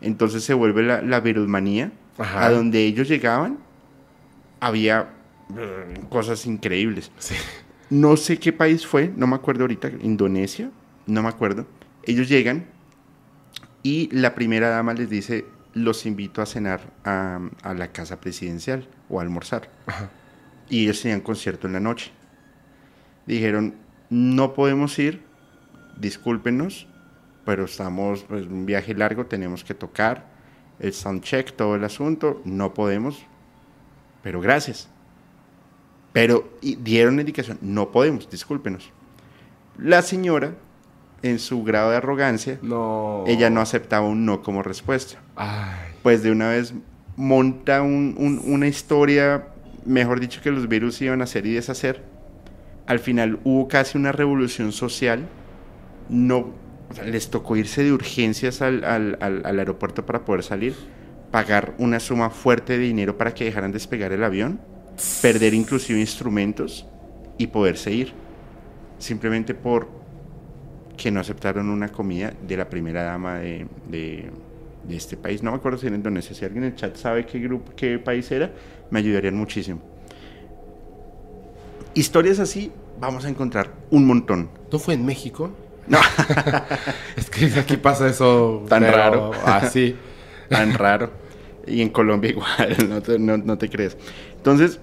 Entonces se vuelve la, la virulmanía, Ajá. a donde ellos llegaban, había cosas increíbles. Sí. No sé qué país fue, no me acuerdo ahorita, Indonesia, no me acuerdo. Ellos llegan y la primera dama les dice, los invito a cenar a, a la casa presidencial o a almorzar. Y ellos tenían concierto en la noche. Dijeron, no podemos ir, discúlpenos, pero estamos pues, en un viaje largo, tenemos que tocar el soundcheck, todo el asunto, no podemos, pero gracias. Pero dieron indicación, no podemos, discúlpenos. La señora, en su grado de arrogancia, No. ella no aceptaba un no como respuesta. Ay. Pues de una vez monta un- un- una historia, mejor dicho, que los virus iban a hacer y deshacer. Al final hubo casi una revolución social. No, o sea, les tocó irse de urgencias al, al- al- al aeropuerto para poder salir, pagar una suma fuerte de dinero para que dejaran despegar el avión, perder inclusive instrumentos y poderse ir. Simplemente por que no aceptaron una comida de la primera dama de, de- de este país. No me acuerdo si era Indonesia. Si alguien en el chat sabe qué grupo, qué país era, me ayudarían muchísimo. Historias así vamos a encontrar un montón. ¿No fue en México? No. Es que aquí pasa eso. Tan raro. Así. Tan raro. Y en Colombia igual, no te, no- no te crees. Entonces,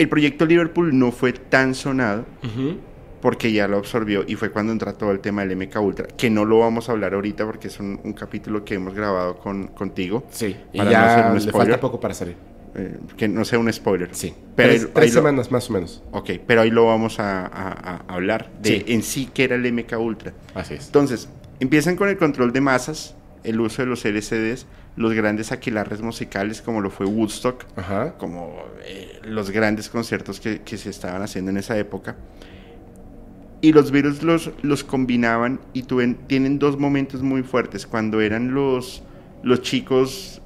el proyecto Liverpool no fue tan sonado porque ya lo absorbió y fue cuando entró todo el tema del MK Ultra, que no lo vamos a hablar ahorita porque es un, un capítulo que hemos grabado con, contigo. Sí, y Para ya no le falta poco para salir. eh, que no sea un spoiler. Sí, Pero tres, lo- semanas más o menos. Ok, pero ahí lo vamos a, a- a hablar de Sí. en sí que era el MK Ultra. Así es. Entonces, empiezan con el control de masas, el uso de los LCDs, los grandes aquelarres musicales como lo fue Woodstock, Ajá. como eh, los grandes conciertos que, que se estaban haciendo en esa época. Y los virus los, los combinaban y tuven- tienen dos momentos muy fuertes. Cuando eran los, los chicos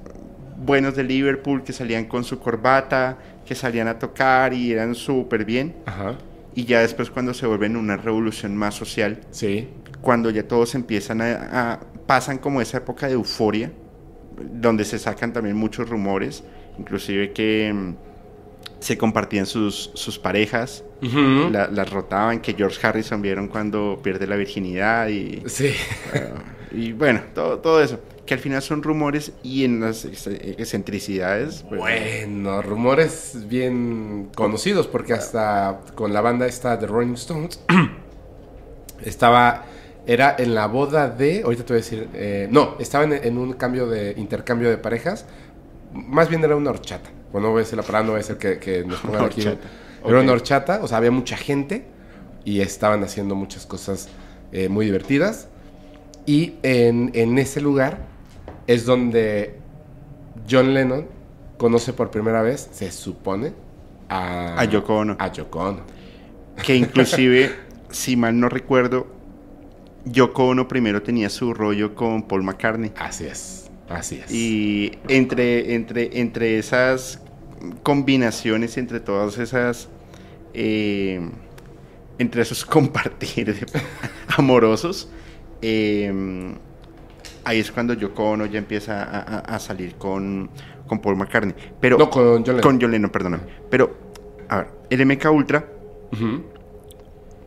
buenos de Liverpool que salían con su corbata, que salían a tocar y eran súper bien. Ajá. Y ya después cuando se vuelven una revolución más social, Sí. cuando ya todos empiezan a, a- pasan como esa época de euforia, donde se sacan también muchos rumores, inclusive que mm, se compartían sus, sus parejas, la- las rotaban, que George Harrison vieron cuando pierde la virginidad y, Sí. y bueno, todo, todo eso, que al final son rumores y en las ex- excentricidades, pues, Bueno, rumores bien conocidos, porque hasta con la banda esta de Rolling Stones estaba, era en la boda de, ahorita te voy a decir, eh, no, estaba en, en un cambio de intercambio de parejas, más bien era una horchata, bueno, no voy a decir la palabra, no voy a decir que, que nos pongan aquí, Horchata, era ok. una horchata, o sea, había mucha gente y estaban haciendo muchas cosas eh, muy divertidas, y en, en ese lugar es donde John Lennon conoce por primera vez, se supone, a, A Yoko Ono. A Yoko Ono. que inclusive, si mal no recuerdo, Yoko Ono primero tenía su rollo con Paul McCartney. Así es, así es. Y entre, entre, entre esas combinaciones, entre todas esas, eh, entre esos compartir amorosos, eh, ahí es cuando Yoko Ono ya empieza a, a- a salir con, con Paul McCartney. Pero, no, con John Lennon. con John Lennon, perdóname. Pero, a ver, el MK Ultra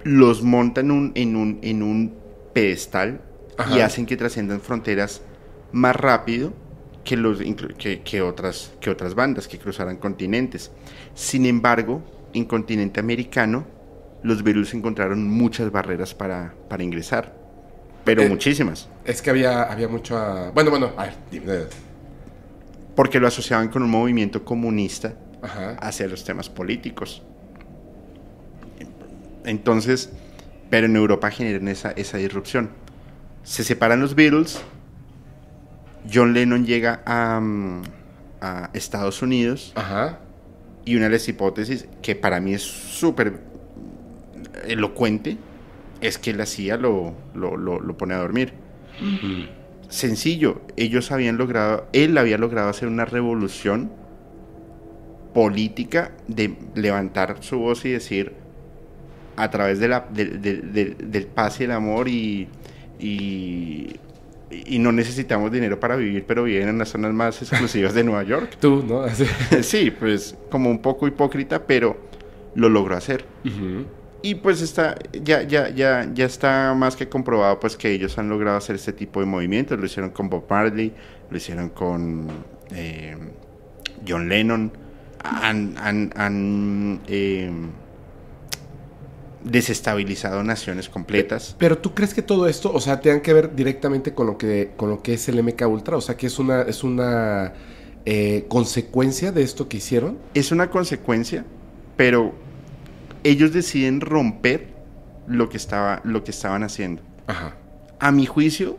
los montan un- en, un, en un pedestal y Ajá. hacen que trasciendan fronteras más rápido que, los, que, que otras, que otras bandas que cruzaran continentes. Sin embargo, en continente americano, los virus encontraron muchas barreras para, para ingresar, pero Eh, muchísimas, Es que había, había mucho... a- Bueno, bueno, a ver, dime. porque lo asociaban con un movimiento comunista Ajá. hacia los temas políticos. Entonces, pero en Europa generan esa, esa disrupción. Se separan los Beatles, John Lennon llega a, mm, a Estados Unidos Ajá. y una de las hipótesis que para mí es súper elocuente es que la CIA lo, lo, lo- lo pone a dormir. Sencillo, ellos habían logrado, él había logrado hacer una revolución política de levantar su voz y decir a través de la, del- del- del- del paz y el amor y, y, y no necesitamos dinero para vivir, pero viven en las zonas más exclusivas de Nueva York. Tú, ¿no? Sí, pues como un poco hipócrita, pero lo logró hacer. Ujú. Y pues está, ya, ya, ya, ya está más que comprobado pues que ellos han logrado hacer este tipo de movimientos. Lo hicieron con Bob Marley, lo hicieron con eh, John Lennon. Han, han- han, eh, desestabilizado naciones completas. Pero tú crees que todo esto, o sea, tenga que ver directamente con lo que, con lo que es el MK Ultra, o sea, que es una, es una eh, consecuencia de esto que hicieron. Es una consecuencia, pero ellos deciden romper lo que, estaba, lo que estaban haciendo. Ajá. a mi juicio,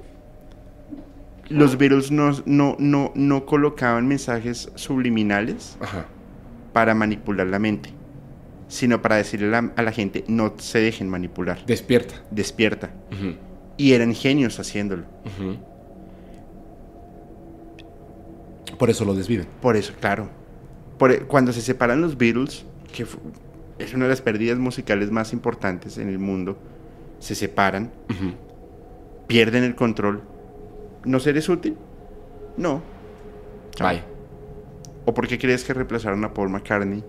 los Beatles no, no, no, no colocaban mensajes subliminales Ajá. para manipular la mente, sino para decirle a la, a la gente, no se dejen manipular, Despierta. despierta. Y eran genios haciéndolo. Por eso lo desviven. Por eso, claro. Por, e, cuando se separan los Beatles, que es una de las pérdidas musicales más importantes en el mundo, se separan, pierden el control. ¿No seres útil? No. Bye. ¿O por qué crees que reemplazaron a Paul McCartney?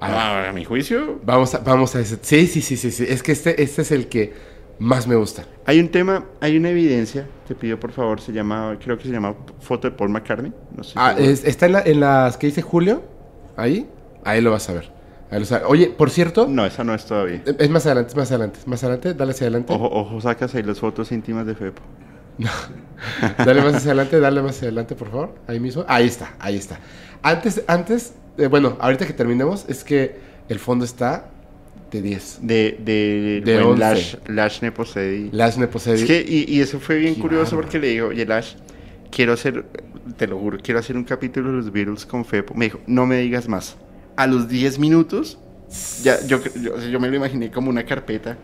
A Ah, a mi juicio. Vamos a, vamos a ese. Sí, sí, sí, sí, sí. Es que este, este es el que más me gusta. Hay un tema, hay una evidencia, te pido por favor, se llama, creo que se llama foto de Paul McCartney. No sé Ah, es- está en, la- en las que dice Julio. Ahí. Ahí lo vas a ver. Ahí lo sabe. Oye, por cierto, No, esa no es todavía. es más adelante, es más adelante, es más adelante, dale hacia adelante. Ojo, ojo, sacas ahí las fotos íntimas de Fepo. Dale más hacia adelante, dale más hacia adelante, por favor. Ahí mismo. Ahí está, ahí está. Antes, antes, eh, bueno, ahorita que terminemos, es que el fondo está de 10. De, de, De buen 11. Lash, Lash Neposedi. Las Neposedi. Es que, y, y eso fue bien Qué curioso porque le digo, oye Lash, quiero hacer, te lo juro, quiero hacer un capítulo de los Beatles con Fepo. Me dijo, no me digas más. A los 10 minutos, ya, yo, yo, yo me lo imaginé como una carpeta.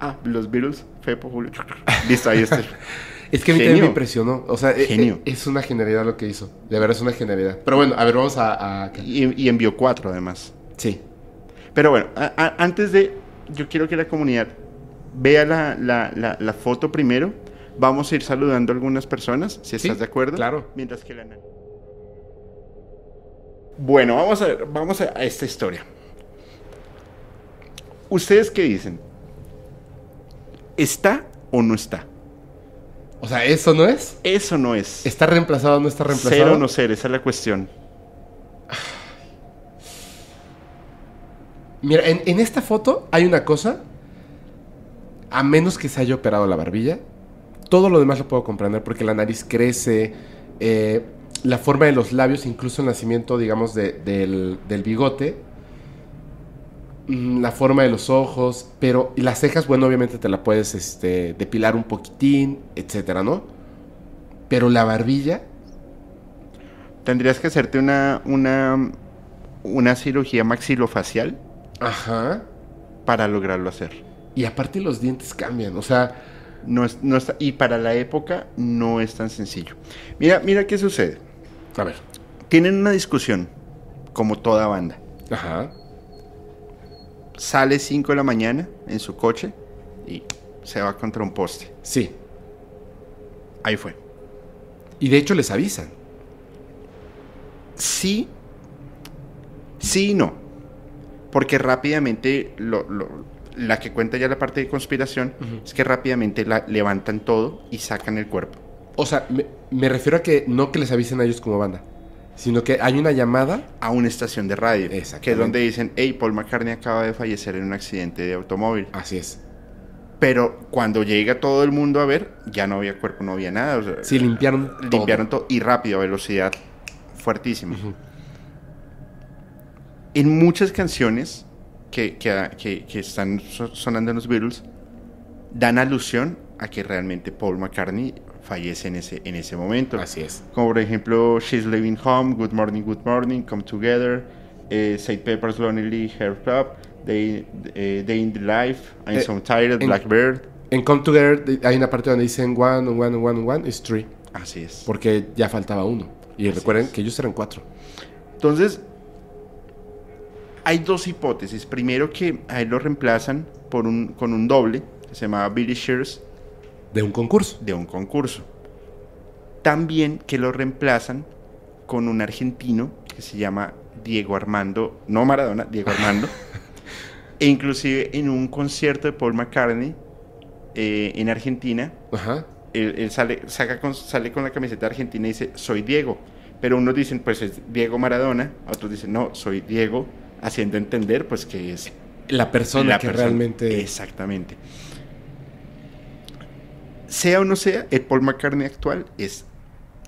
Ah, los Beatles, Fepo, Julio. Listo, ahí está. Es que a mí Genio. también me impresionó. O sea, eh, Genio. eh, es una genialidad lo que hizo. De verdad es una genialidad. Pero bueno, a ver, vamos a. a- Y, y envió cuatro además. Sí. Pero bueno, a- a- antes de, yo quiero que la comunidad vea la, la- la- la foto primero. Vamos a ir saludando a algunas personas, si Sí, estás de acuerdo. claro. Mientras que la... Bueno, vamos a ver, vamos a, a esta historia. ¿Ustedes qué dicen? ¿Está o no está? O sea, ¿eso no es? Eso no es. ¿Está reemplazado o no está reemplazado? Ser o no ser, esa es la cuestión. Mira, en, en esta foto hay una cosa. A menos que se haya operado la barbilla, todo lo demás lo puedo comprender porque la nariz crece, eh, la forma de los labios, incluso el nacimiento, digamos, de- del, del bigote, la forma de los ojos, pero y las cejas, bueno, obviamente te la puedes este, depilar un poquitín, etcétera, ¿no? Pero la barbilla, Tendrías que hacerte una, una, una cirugía maxilofacial ajá. para lograrlo hacer. Y aparte los dientes cambian, o sea, No es, no está, y para la época no es tan sencillo. Mira, mira qué sucede. a ver, Tienen una discusión, como toda banda. ajá. Sale 5 de la mañana en su coche y se va contra un poste. Sí. Ahí fue. Y de hecho les avisan. Sí, sí y no. Porque rápidamente, lo- lo- la que cuenta ya la parte de conspiración, es que rápidamente la, levantan todo y sacan el cuerpo. O sea, me, me refiero a que no que les avisen a ellos como banda, sino que hay una llamada. a una estación de radio. Que es donde dicen, hey, Paul McCartney acaba de fallecer en un accidente de automóvil. Así es. Pero cuando llega todo el mundo a ver, ya no había cuerpo, no había nada. o sea, Sí, limpiaron. limpiaron todo y rápido, a velocidad fuertísima. En muchas canciones que, que- que- que están so- sonando en los Beatles, dan alusión a que realmente Paul McCartney fallece en ese, en ese momento. Así es. Como por ejemplo She's Leaving Home, Good Morning, Good Morning, Come Together, eh, St. Pepper's Lonely Heart Club, Day, eh, Day in the Life, I'm Eh, So Tired, en- Blackbird. En Come Together hay una parte donde dicen one, one, one, one, is three. Así es. Porque ya faltaba uno. Y Así recuerden es. que ellos eran cuatro. Entonces, hay dos hipótesis. Primero que a él lo reemplazan por un, con un doble, que se llamaba Billy Shears, De un concurso. de un concurso. También que lo reemplazan con un argentino que se llama Diego Armando, no Maradona, Diego Armando. e inclusive en un concierto de Paul McCartney eh, en Argentina, Ajá. él, él sale, saca con, sale con la camiseta argentina y dice, soy Diego. Pero unos dicen, pues es Diego Maradona, otros dicen, no, soy Diego, haciendo entender, pues que es La persona la que persona. realmente. Exactamente. Sea o no sea, el Paul McCartney actual es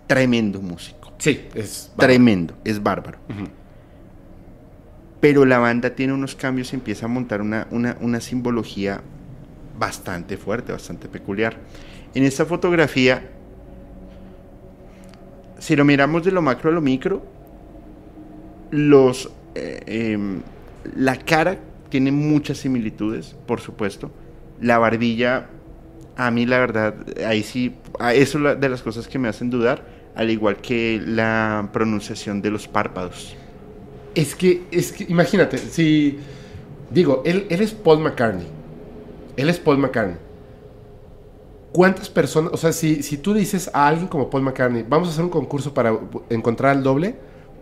tremendo músico. Sí, es. Tremendo, es bárbaro. Pero la banda tiene unos cambios y empieza a montar una, una, una simbología bastante fuerte, bastante peculiar. En esta fotografía, si lo miramos de lo macro a lo micro, los, eh, em, la cara tiene muchas similitudes, por supuesto. La barbilla, a mí la verdad, ahí sí, eso es de las cosas que me hacen dudar, al igual que la pronunciación de los párpados. Es que, es que, imagínate, si. Digo, él, él es Paul McCartney. Él es Paul McCartney. ¿Cuántas personas, o sea, si, si tú dices a alguien como Paul McCartney, vamos a hacer un concurso para encontrar al doble,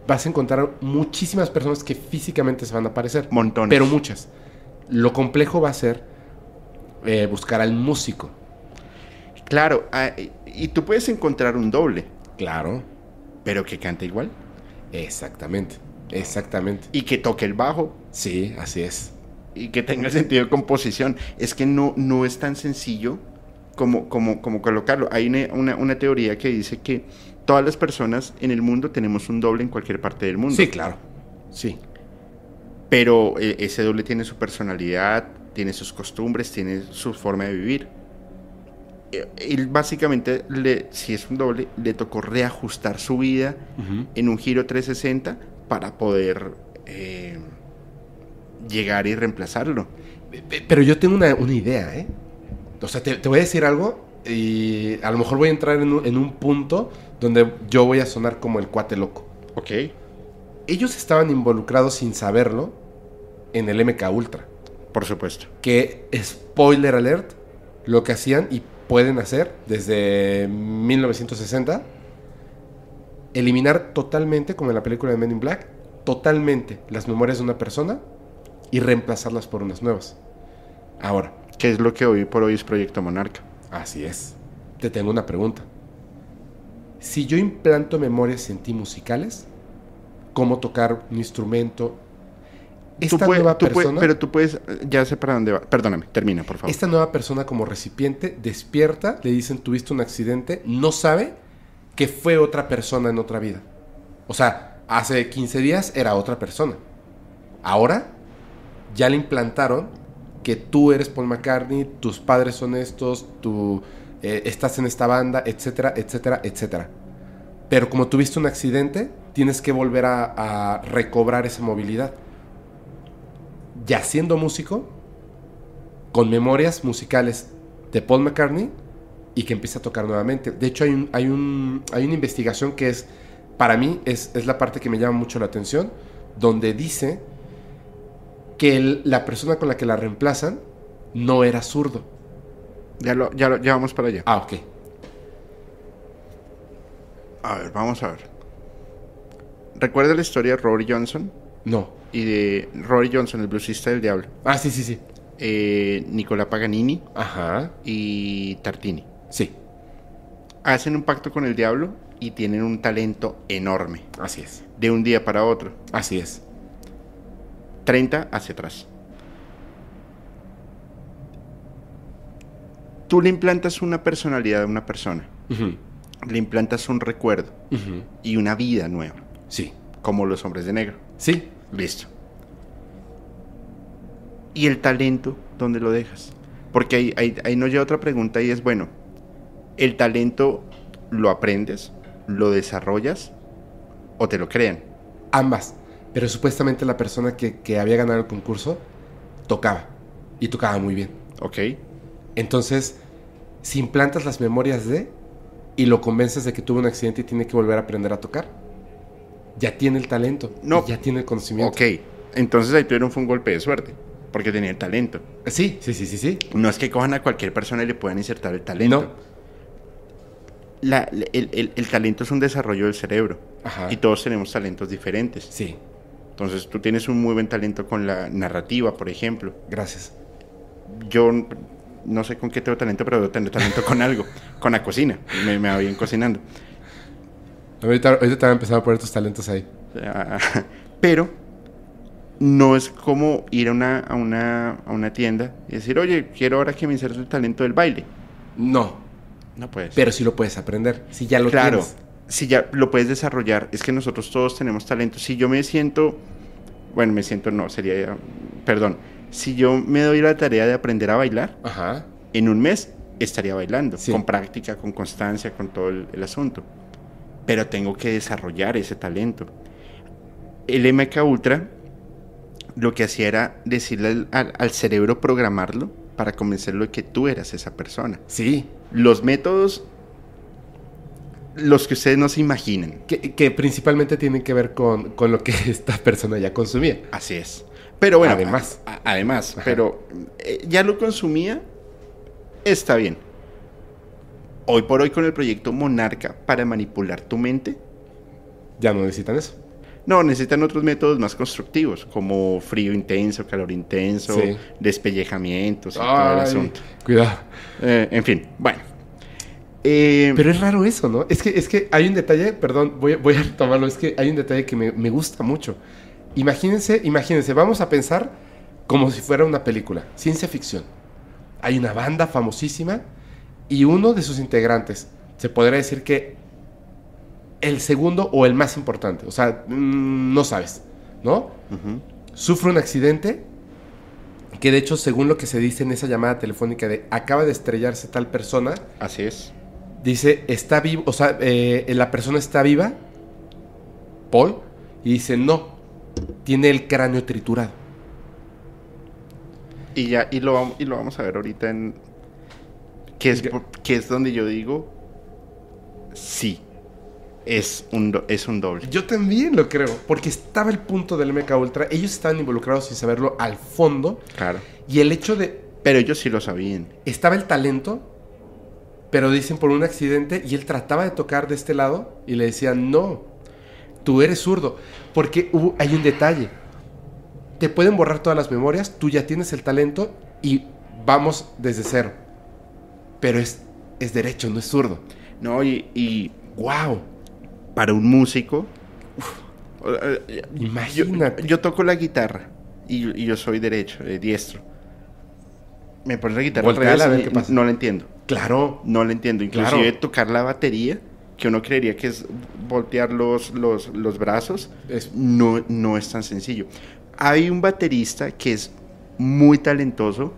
vas a encontrar muchísimas personas que físicamente se van a aparecer. Montones. Pero muchas. Lo complejo va a ser eh, buscar al músico. Claro, ah, y- tú puedes encontrar un doble, Claro. pero que cante igual. Exactamente. Exactamente. Y que toque el bajo. Sí, así es. Y que tenga sentido de composición. Es que no, no es tan sencillo como, como, como colocarlo. Hay una, una, una teoría que dice que todas las personas en el mundo tenemos un doble en cualquier parte del mundo. Sí, claro. Sí. Pero eh, ese doble tiene su personalidad, tiene sus costumbres, tiene su forma de vivir. Eh, Él básicamente, le, si es un doble, le tocó reajustar su vida en un giro 360 para poder eh, llegar y reemplazarlo. Pe- Pero yo tengo una, una idea, ¿eh? O sea, te, te voy a decir algo y a lo mejor voy a entrar en un, en un punto donde yo voy a sonar como el cuate loco. Ok. Ellos estaban involucrados sin saberlo en el MK Ultra. Por supuesto. Que, spoiler alert, lo que hacían y pueden hacer desde 1960, eliminar totalmente, como en la película de Men in Black, totalmente las memorias de una persona y reemplazarlas por unas nuevas. Ahora, Que es lo que hoy por hoy es Proyecto Monarca. Así es. Te tengo una pregunta. Si yo implanto memorias en ti musicales, cómo tocar un instrumento, esta Tú nueva tú persona, pero tú puedes, ya sé para dónde va. Perdóname, termina, por favor. esta nueva persona como recipiente despierta, le dicen tuviste un accidente, no sabe que fue otra persona en otra vida. O sea, hace 15 días era otra persona. Ahora ya le implantaron que tú eres Paul McCartney, tus padres son estos, tú eh, estás en esta banda, etcétera, etcétera, etcétera. Pero como tuviste un accidente, tienes que volver a, a recobrar esa movilidad. Ya siendo músico, con memorias musicales de Paul McCartney y que empieza a tocar nuevamente. De hecho, hay, un, hay, un, hay una investigación que es, para mí, es, es la parte que me llama mucho la atención, donde dice que el- la persona con la que la reemplazan no era zurdo. Ya, lo, ya, lo- ya vamos para allá. Ah, ok. A ver, vamos a ver. ¿Recuerda la historia de Rory Johnson? No. Y de Rory Johnson, el bluesista del diablo. Ah, sí, sí, sí. Eh, Nicola Paganini Ajá. y Tartini. Sí, Hacen un pacto con el diablo y tienen un talento enorme. así es. De un día para otro. Así es. 30 hacia atrás. Tú le implantas una personalidad a una persona. Ujú, Le implantas un recuerdo y una vida nueva. Sí. Como los hombres de negro. Sí. Listo. ¿Y el talento dónde lo dejas? Porque ahí, ahí, ahí nos lleva otra pregunta y es, bueno, ¿el talento lo aprendes, lo desarrollas o te lo crean? Ambas. Pero supuestamente la persona que, que había ganado el concurso tocaba. Y tocaba muy bien. ¿Ok? Entonces, si implantas las memorias de y lo convences de que tuvo un accidente y tiene que volver a aprender a tocar, ya tiene el talento. No. ya tiene el conocimiento. Ok. Entonces ahí tuvieron fue un golpe de suerte. Porque tenía el talento. Sí, sí, sí, sí, sí. No es que cojan a cualquier persona y le puedan insertar el talento. No. La- el, el- el talento es un desarrollo del cerebro. Ajá. Y todos tenemos talentos diferentes. Sí, Entonces tú tienes un muy buen talento con la narrativa, por ejemplo. gracias. Yo no sé con qué tengo talento, pero debo tener talento con algo. Con la cocina. Me, me va bien cocinando. Ahorita, ahorita te van a empezar a poner tus talentos ahí. Ah, Pero no es como ir a una, a, una, a una tienda y decir, oye, quiero ahora que me insertes el talento del baile. No, No puedes. pero sí lo puedes aprender. Si ya lo claro, tienes. si ya lo puedes desarrollar, es que nosotros todos tenemos talento. Si yo me siento, bueno, me siento, no, sería, perdón, si yo me doy la tarea de aprender a bailar, Ajá. en un mes estaría bailando, Sí. con práctica, con constancia, con todo el, el asunto. Pero tengo que desarrollar ese talento. El MK Ultra lo que hacía era decirle al, cerebro programarlo para convencerlo de que tú eras esa persona. Sí. Los métodos, los que ustedes no se imaginan. Que, que principalmente tienen que ver con, con lo que esta persona ya consumía. Así es. Pero bueno, Además. a- a- además, Ajá. pero eh, ya lo consumía, está bien. Hoy por hoy con el proyecto Monarca para manipular tu mente, Ya no necesitan eso. no, necesitan otros métodos más constructivos, como frío intenso, calor intenso, Sí. despellejamientos y todo el asunto. Cuidado. Eh, en fin, bueno. Eh, Pero es raro eso, ¿no? Es que, es que hay un detalle, perdón, voy, voy a retomarlo, es que hay un detalle que me, me gusta mucho. Imagínense, imagínense, vamos a pensar como si fuera una película, ciencia ficción. Hay una banda famosísima y uno de sus integrantes, se podría decir que el segundo o el más importante, o sea, mm, no sabes, ¿no? Sufre un accidente que de hecho, según lo que se dice en esa llamada telefónica de acaba de estrellarse tal persona, Así es. Dice, está vivo, o sea, eh, la persona está viva, Paul, y dice, no, tiene el cráneo triturado. Y ya, y lo, y lo vamos a ver ahorita en. Que es, Ya. por- que es donde yo digo. Sí. Es un, es un doble. Yo también lo creo, porque estaba el punto del MK Ultra, ellos estaban involucrados sin saberlo al fondo, Claro. y el hecho de, Pero ellos sí lo sabían. estaba el talento, pero dicen por un accidente, y él trataba de tocar de este lado, y le decían, no, tú eres zurdo, porque hubo- hay un detalle, te pueden borrar todas las memorias, tú ya tienes el talento, y vamos desde cero, pero es, es derecho, no es zurdo. No, y, y ¡Wow! para un músico. uf, eh, yo, Imagínate. yo toco la guitarra. Y, y yo soy derecho, eh, diestro. Me pones la guitarra al Volteala revés a ver qué pasa. no la entiendo. Claro, No la entiendo. Inclusive Claro. tocar la batería, que uno creería que es voltear los, los, los brazos, es no, no es tan sencillo. Hay un baterista que es muy talentoso,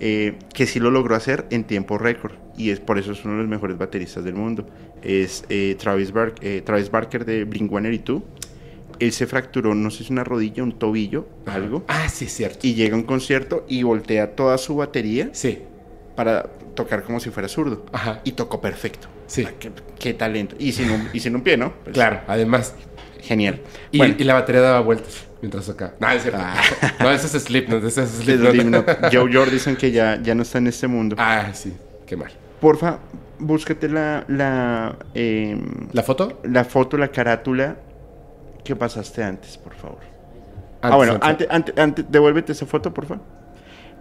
eh, que sí lo logró hacer en tiempo récord, y es por eso es uno de los mejores bateristas del mundo. Es eh, Travis, Bar- eh, Travis Barker de Blink-182. Él se fracturó, no sé si una rodilla, un tobillo, algo, Ah, sí, es cierto. y llega a un concierto y voltea toda su batería Sí, para tocar como si fuera zurdo. ajá. Y tocó perfecto. Sí. Ah, Qué, qué talento. Y sin un, y sin un pie, ¿no? Pues, Claro, además. Genial. Y, Bueno, y la batería daba vueltas mientras acá. No, es cierto. Ah. No, ese es Slipknot, ese es. Slipknot, Joe Jordison que ya, ya no está en este mundo. Ah, sí, qué mal. Porfa, búscate la, la, em, ¿La foto? la foto, la carátula que pasaste antes, por favor. ah, Antes, bueno, antes. antes, antes, devuélvete esa foto, por favor.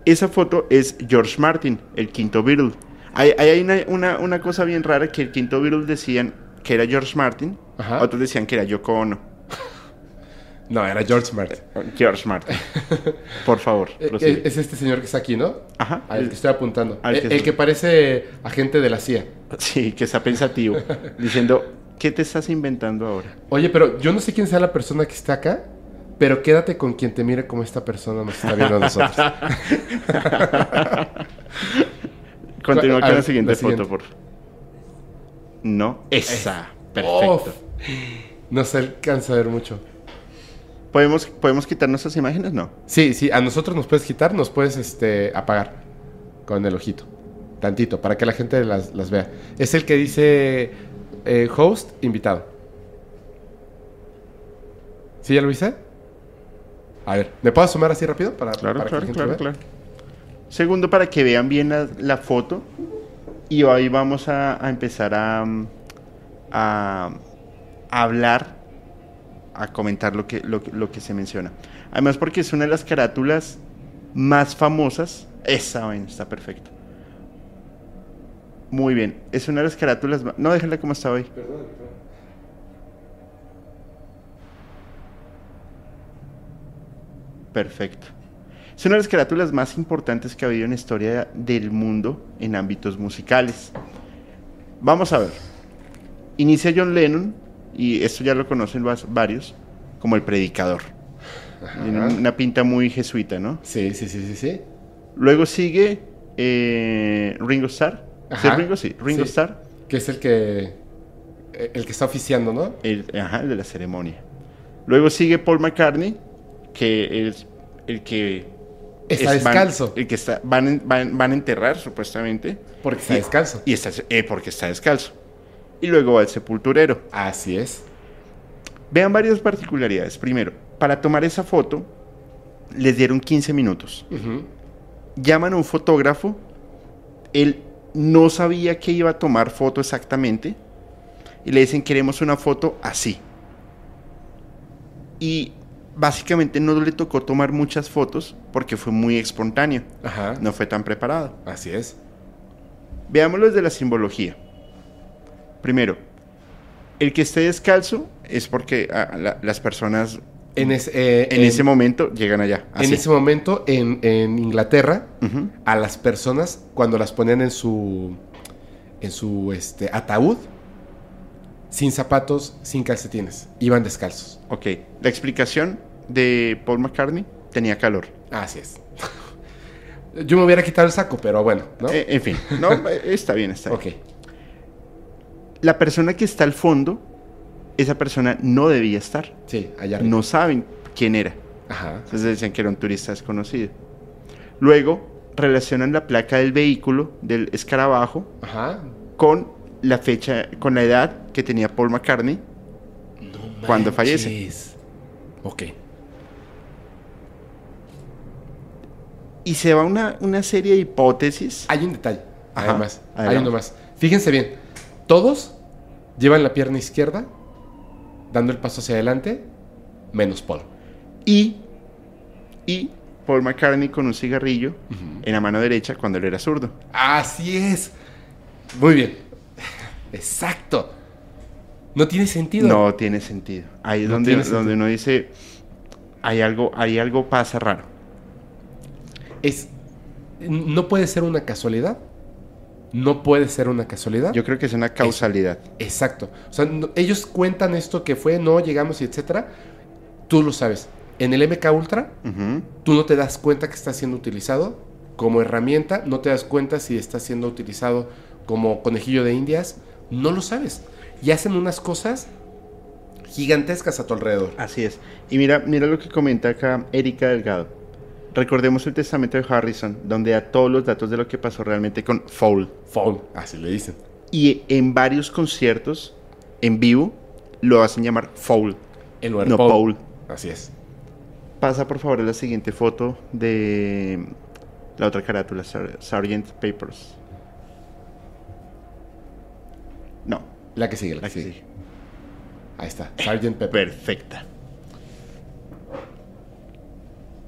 Esa foto es George Martin, el quinto Beatle. Hay, hay hay una, una, una cosa bien rara que el quinto Beatle decían que era George Martin, Ajá. otros decían que era Yoko Ono. No, era George Martin. George Martin. Por favor, Eh, prosigue. eh, es este señor que está aquí, ¿no? Ajá. Al que estoy apuntando. al Eh, que el, estoy- que parece agente de la CIA. Sí, que está pensativo, diciendo, ¿qué te estás inventando ahora? Oye, pero yo no sé quién sea la persona que está acá, pero quédate con quien te mire como esta persona nos está viendo a nosotros. Continúa A con ver, la siguiente la foto, siguiente. por favor. No, esa. Perfecto. No se alcanza a ver mucho. ¿Podemos, ¿Podemos quitar nuestras imágenes? No. Sí, sí, a nosotros nos puedes quitar, nos puedes este, apagar con el ojito. Tantito, para que la gente las, las vea. Es el que dice eh, host, invitado. ¿Sí ya lo viste? A ver, ¿me puedo asomar así rápido? Para, Claro, para que claro, la gente claro, vea? claro. Segundo, para que vean bien la, la foto. Y hoy vamos a, a empezar a, a, hablar, a comentar lo que, lo, que- se menciona. Además, porque es una de las carátulas más famosas. Esa vaina está perfecto. Muy bien. Es una de las carátulas. ma- No, déjala como está hoy. Perfecto. Es una de las carátulas más importantes que ha habido en la historia del mundo en ámbitos musicales. Vamos a ver. Inicia John Lennon, y esto ya lo conocen varios, como el predicador. Tiene Ajá. una pinta muy jesuita, ¿no? Sí, sí, sí, sí, sí. Luego sigue eh, Ringo Starr. ¿Sí. Ringo? Sí, Ringo Sí. Starr, Que es el que el que está oficiando, ¿no? el, ajá, el de la ceremonia. Luego sigue Paul McCartney, que es el que... Está es- van- descalzo. el que está, van, van, van a enterrar, supuestamente. Porque está Y- descalzo. Y está, eh, porque está descalzo. Y luego va el sepulturero. Así es. Vean varias particularidades. Primero, para tomar esa foto, les dieron 15 minutos. Llaman a un fotógrafo. Él no sabía que iba a tomar foto exactamente. Y le dicen, queremos una foto así. Y básicamente no le tocó tomar muchas fotos porque fue muy espontáneo. Ajá. No fue tan preparado. Así es. Veámoslo desde la simbología. Primero, el que esté descalzo es porque ah, la- las personas En, ese, eh, en, ese momento llegan allá. en ese momento, en, en Inglaterra, a las personas, cuando las ponían en su, en su este, ataúd, sin zapatos, sin calcetines, iban descalzos. Ok, la explicación de Paul McCartney tenía calor. Así es. Yo me hubiera quitado el saco, pero bueno, ¿no? Eh, en fin, no, está bien, está bien. ok. La persona que está al fondo, esa persona no debía estar. Sí, allá arriba. No saben quién era. Ajá. Entonces decían que era un turista desconocido. Luego relacionan la placa del vehículo, del escarabajo, Ajá. con la fecha, con la edad que tenía Paul McCartney. No Cuando fallece. Ok. Y se va una, una serie de hipótesis. Hay un detalle, Ajá, además. Hay uno más. Fíjense bien. Todos llevan la pierna izquierda, dando el paso hacia adelante, menos Paul. Y, y Paul McCartney con un cigarrillo en la mano derecha cuando él era zurdo. Así es. Muy bien. Exacto. No tiene sentido. No tiene sentido. Ahí es No donde, donde uno dice, hay algo, hay algo pasa raro. Es. No puede ser una casualidad. No puede ser una casualidad. Yo creo que es una causalidad. Exacto. O sea, no- ellos cuentan esto que fue, no llegamos y etcétera. Tú lo sabes. En el MK Ultra, tú no te das cuenta que está siendo utilizado como herramienta, no te das cuenta si está siendo utilizado como conejillo de indias, no lo sabes. Y hacen unas cosas gigantescas a tu alrededor. Así es. Y mira, mira lo que comenta acá Erika Delgado. Recordemos el testamento de Harrison, donde da todos los datos de lo que pasó realmente con Foul. Phone, así le dicen. Y en varios conciertos en vivo lo hacen llamar Foul. En lugar No, Paul. Paul. Así es. Pasa por favor a la siguiente foto de la otra carátula, Sar- Sargent Papers. No, La que sigue, la, la que sigue. sigue. Ahí está. Sgt. Pepper. Perfecta.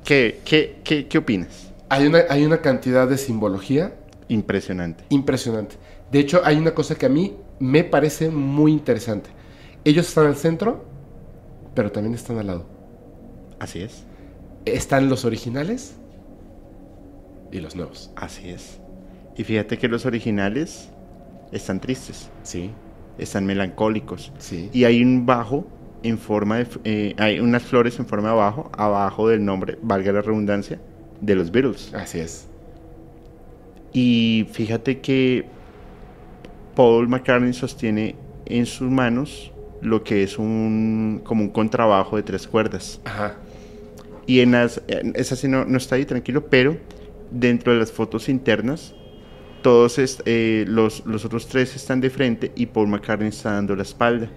¿Qué, qué, qué, qué opinas? Hay una, hay una cantidad de simbología Impresionante. impresionante. De hecho, hay una cosa que a mí me parece muy interesante. Ellos están al centro, pero también están al lado. Así es. Están los originales y los nuevos. Así es. Y fíjate que los originales están tristes, Sí, están melancólicos. sí. Y hay un bajo en forma de... eh, hay unas flores en forma de bajo, abajo del nombre, valga la redundancia, de los Beatles. Así es. Y fíjate que Paul McCartney sostiene en sus manos lo que es un como un contrabajo de tres cuerdas. Ajá. Y en las esa sí no, no está ahí tranquilo, pero dentro de las fotos internas todos eh, los, los otros tres están de frente y Paul McCartney está dando la espalda.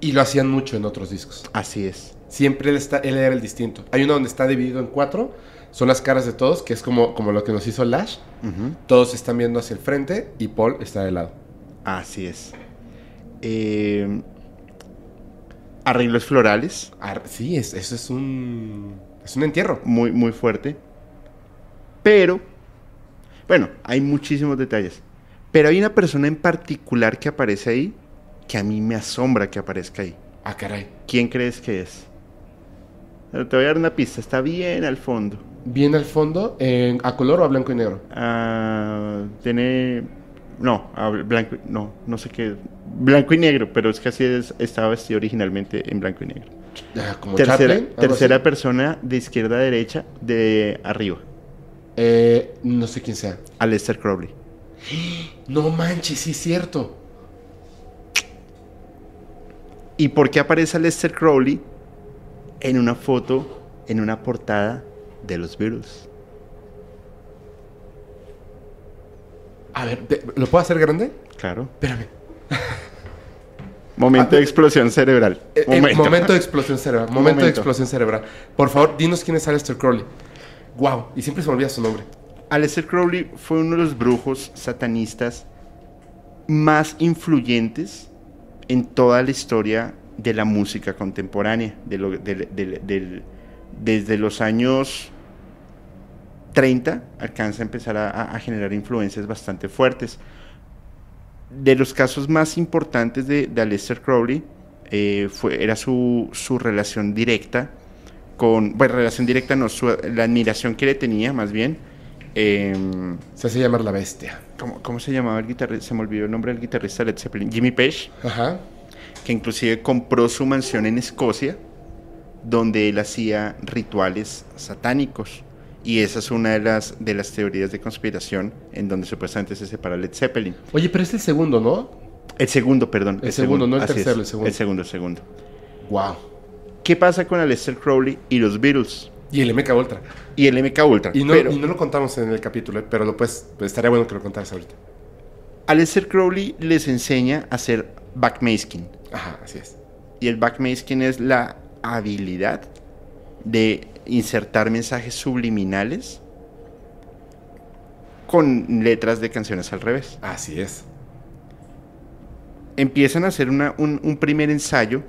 Y lo hacían mucho en otros discos. Así es. Siempre él, está, él era el distinto. Hay uno donde está dividido en cuatro. Son las caras de todos, que es como, como lo que nos hizo Lash. Todos están viendo hacia el frente y Paul está de lado. Así es. Eh, arreglos florales, Ar- sí, es, eso es un. Es un entierro. muy, muy fuerte. Pero, bueno, hay muchísimos detalles. Pero hay una persona en particular que aparece ahí que a mí me asombra que aparezca ahí. Ah, caray. ¿Quién crees que es? Te voy a dar una pista, está bien al fondo. Bien al fondo, ¿a color o a blanco y negro? Ah, tiene. No, a blanco. No, no sé qué. Blanco y negro, pero es que así es- estaba vestido originalmente en blanco y negro. Ah, como Tercera, Chaplin, tercera así. persona de izquierda a derecha, de arriba. Eh, no sé quién sea. Aleister Crowley. No manches, sí es cierto. ¿Y por qué aparece Aleister Crowley en una foto, en una portada de los Beatles? A ver, ¿lo puedo hacer grande? Claro. Espérame. Momento Ah, de explosión cerebral. Eh, eh, Momento. momento. de explosión cerebral. Momento, de Momento. explosión cerebral. Por favor, dinos quién es Aleister Crowley. Wow, y siempre se me olvida su nombre. Aleister Crowley fue uno de los brujos satanistas más influyentes en toda la historia de la música contemporánea, desde los años 30 alcanza a empezar a, generar influencias bastante fuertes. de los casos más importantes de, Aleister Crowley eh, fue, era su, su relación directa con, bueno, relación directa no, su- la admiración que le tenía más bien. Em, Se hace llamar la bestia. ¿cómo, cómo se llamaba el guitarrista? Se me olvidó el nombre del guitarrista de Led Zeppelin, Jimmy Page, Ajá. que inclusive compró su mansión en Escocia, donde él hacía rituales satánicos. Y esa es una de las, de las teorías de conspiración en donde supuestamente se separa Led Zeppelin. Oye, pero es el segundo, ¿no? El segundo, perdón. El segundo, no el así es. tercero, el segundo. El segundo, el segundo. Wow. ¿Qué pasa con Aleister Crowley y los Beatles? Y el MK Ultra. Y el MK Ultra. Y no, pero y no lo contamos en el capítulo, pero lo pues, estaría bueno que lo contaras ahorita. Aleister Crowley les enseña a hacer backmasking. Ajá, así es. Y el backmasking es la habilidad de insertar mensajes subliminales con letras de canciones al revés. Así es. Empiezan a hacer una- un, un primer ensayo,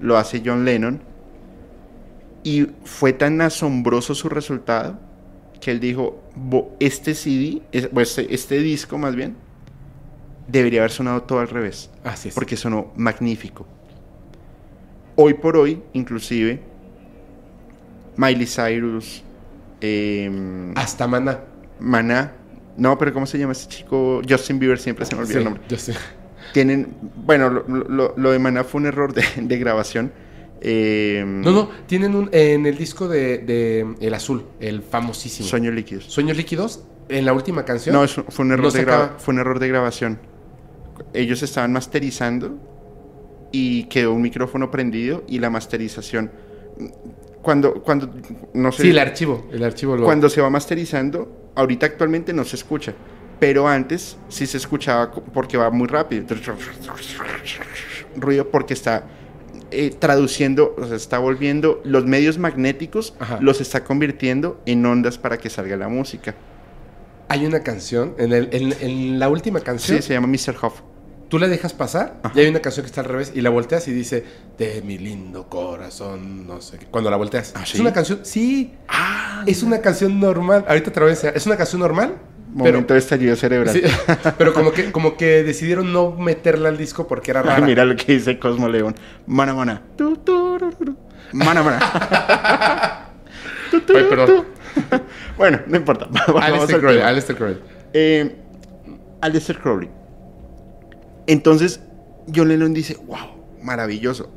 lo hace John Lennon, y fue tan asombroso su resultado que él dijo, "Bo- este CD, este, este disco más bien, debería haber sonado todo al revés. Así es. porque sonó magnífico. Hoy por hoy, inclusive, Miley Cyrus, em, Hasta Mana. Maná, no, pero ¿cómo se llama este chico? Justin Bieber, siempre se me olvida el nombre. yo sé. Tienen, bueno, lo, lo- lo de Maná fue un error de, de grabación. Em, No, no, tienen un, en el disco de, de El Azul, el famosísimo. Sueños líquidos. Sueños líquidos, en la última canción. No, eso fue un error no de acaba. fue un error de grabación. Ellos estaban masterizando y quedó un micrófono prendido y la masterización cuando cuando no sé Sí, el archivo. El archivo lo. cuando se va masterizando, ahorita actualmente no se escucha, pero antes sí se escuchaba porque va muy rápido. Ruido porque está eh, traduciendo, o sea, está volviendo los medios magnéticos, Ajá. los está convirtiendo en ondas para que salga la música. Hay una canción, en, el- en- en la última canción, Sí, se llama Mr. Hoff. tú la dejas pasar Ajá. y hay una canción que está al revés y la volteas y dice, de mi lindo corazón, no sé qué. Cuando la volteas. ¿Ah, Es una canción, sí, Ah, es una canción normal. Ahorita te la voy a enseñar. Es una canción normal, pero, momento de estallido cerebral. sí, pero como, que, como que decidieron no meterla al disco porque era Ay, rara. mira lo que dice Cosmo León. Mana, mana. Tu, tu, ru, ru. Mana, mana. Tu, Ay, perdón. bueno, no importa. Vamos Aleister al Crowley. Aleister Crowley. Eh, Aleister Crowley. Entonces, John Lennon dice, wow, maravilloso.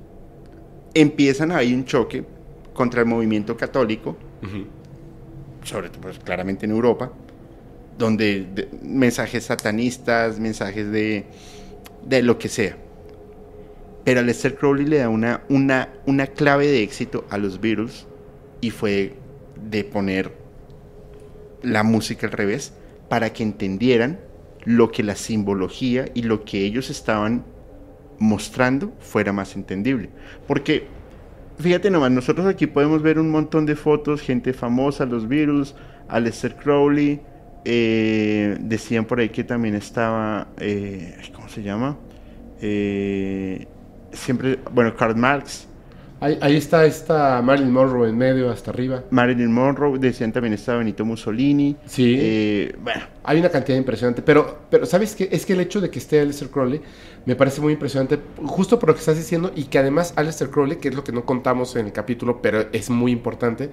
Empiezan ahí un choque contra el movimiento católico, sobre todo pues, claramente en Europa, donde de- mensajes satanistas, mensajes de, de lo que sea. Pero Aleister Crowley le da una, una, una clave de éxito a los Beatles y fue de poner la música al revés para que entendieran lo que la simbología y lo que ellos estaban mostrando fuera más entendible. Porque, fíjate nomás, nosotros aquí podemos ver un montón de fotos, gente famosa, los Beatles, Aleister Crowley, eh, decían por ahí que también estaba, eh, ¿cómo se llama? Eh, siempre, bueno, Karl Marx, Ahí, ahí está esta Marilyn Monroe en medio, hasta arriba. Marilyn Monroe, decían también estaba Benito Mussolini. Sí. Eh, bueno, Hay una cantidad impresionante, pero, pero ¿sabes qué? Es que el hecho de que esté Aleister Crowley me parece muy impresionante, justo por lo que estás diciendo, y que además Aleister Crowley, que es lo que no contamos en el capítulo, pero es muy importante,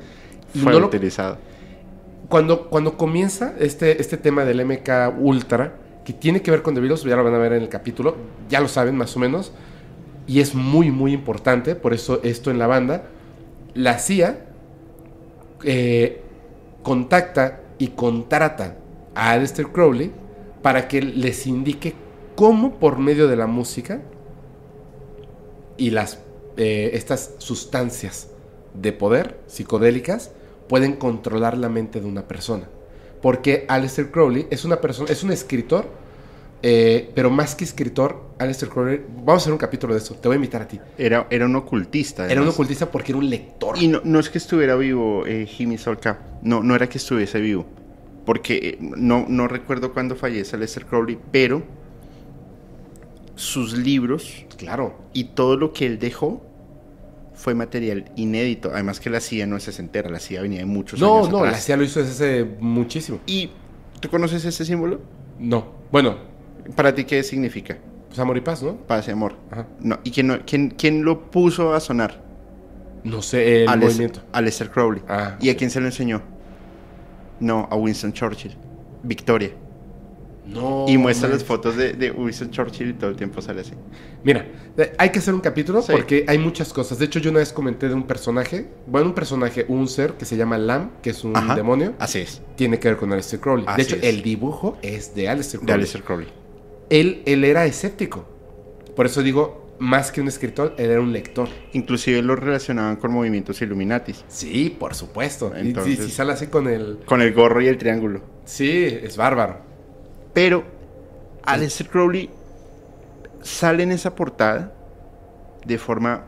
fue no lo- utilizado. Cuando, cuando comienza este, este tema del MK Ultra, que tiene que ver con The Beatles, ya lo van a ver en el capítulo, ya lo saben más o menos, y es muy, muy importante, por eso esto en la banda, la CIA eh, contacta y contrata a Aleister Crowley para que les indique cómo por medio de la música y las eh, estas sustancias de poder psicodélicas pueden controlar la mente de una persona. Porque Aleister Crowley es una persona, es un escritor, eh, pero más que escritor, Aleister Crowley, vamos a hacer un capítulo de eso, te voy a invitar a ti. Era, era un ocultista. Era un ocultista porque era un lector. Y no, no es que estuviera vivo eh, Jimmy Solka. No, no era que estuviese vivo. Porque eh, no, no recuerdo cuándo fallece Lester Crowley, pero sus libros Claro. y todo lo que él dejó fue material inédito. Además que la CIA no es sesentera, la CIA venía de muchos No, años no, la. CIA lo hizo desde hace muchísimo. ¿Y tú conoces ese símbolo? No. Bueno, ¿Para ti qué significa? Pues amor y paz, ¿no? Paz y amor. Ajá. No, ¿Y quién, no- quién, quién lo puso a sonar? No sé, el Alest- movimiento. Aleister Crowley. Ah, ¿Y a quién se lo enseñó? No, a Winston Churchill. Victoria. No. y muestra las fotos de, de Winston Churchill y todo el tiempo sale así. Mira, eh, hay que hacer un capítulo Sí. porque hay muchas cosas. De hecho, yo una vez comenté de un personaje, bueno, un personaje, un ser que se llama Lam, que es un Ajá. demonio, Así es. tiene que ver con Aleister Crowley. Así de hecho, es. el dibujo es de Aleister De Crowley. Aleister Crowley. Él, él era escéptico. Por eso digo, más que un escritor, él era un lector. Inclusive lo relacionaban con movimientos Illuminatis. Sí, por supuesto. Y- Entonces- y si sale así con el... Con el gorro y el triángulo. Sí, es bárbaro. Pero Aleister Crowley sale en esa portada de forma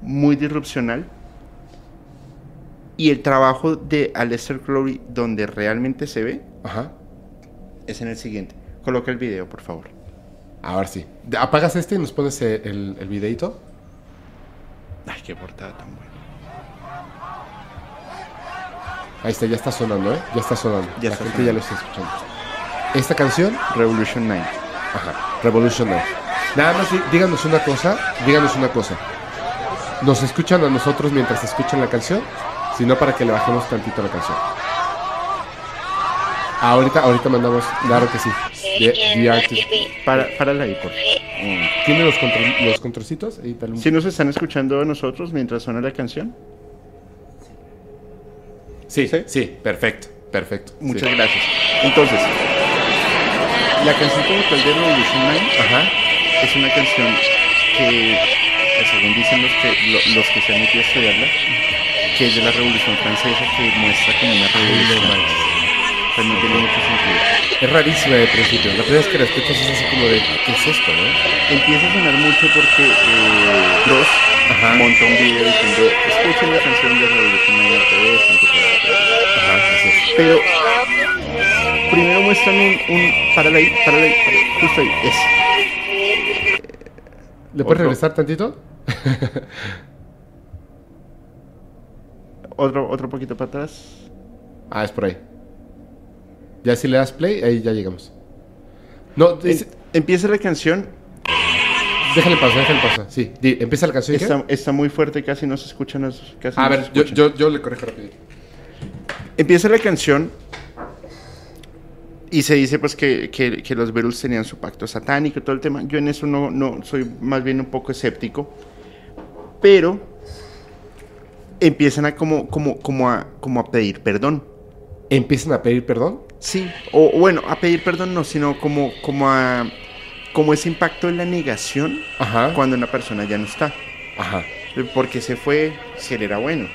muy disrupcional. Y el trabajo de Aleister Crowley, donde realmente se ve, Ajá. es en el siguiente. Coloca el video, por favor. Ahora sí. Apagas este y nos pones el, el, el videito. Ay, qué portada tan buena. Ahí está, ya está sonando, ¿eh? Ya está sonando. Ya La está gente sonando. ya lo está escuchando. Esta canción, Revolution 9. ajá, Revolution Night. Nada más dí- díganos una cosa, díganos una cosa. ¿Nos escuchan a nosotros mientras escuchan la canción? Si no, para que le bajemos tantito la canción. Ahorita, ahorita mandamos, claro que sí. The- The Artist. Para, párala ahí, por. ¿Tiene los, control, los controlcitos? Ahí, dale un- Si nos están escuchando a nosotros mientras suena la canción, Sí, ¿Sí? sí, perfecto, perfecto. muchas sí. gracias. Entonces, la canción como tal de Revolution 9 Ajá. es una canción que, que según dicen los que, lo- los que se han metido a estudiarla, que es de la Revolución Francesa, que muestra como una revolución. Pues no tiene mucho sentido. Es rarísima de principio. La primera vez que la escuchas es así como de, ¿qué es esto, no? Empieza a sonar mucho porque eh, Dross Ajá. monta un video diciendo, escuchen la canción de Revolution 9 al revés, Ajá, así es. Pero primero muestran un, un ahí, justo ahí, es. ¿Le puedes regresar tantito? Otro, otro poquito para atrás. Ah, es por ahí. Ya si le das play, ahí ya llegamos. No, es- Em- empieza la canción, déjale pasar, déjale pasar. Sí, di- empieza la canción. está, está muy fuerte, casi no se escucha. no se- casi A no ver, yo, yo, yo le corrijo rápido. Empieza la canción y se dice pues que, que- que los Beatles tenían su pacto satánico y todo el tema. Yo en eso no, no soy más bien un poco escéptico, pero empiezan a como, como, como, a, como a pedir perdón. Empiezan a pedir perdón. Sí, o bueno, a pedir perdón no, sino como, como a como ese impacto en la negación Ajá. cuando una persona ya no está. Ajá. Porque se fue, si él era bueno.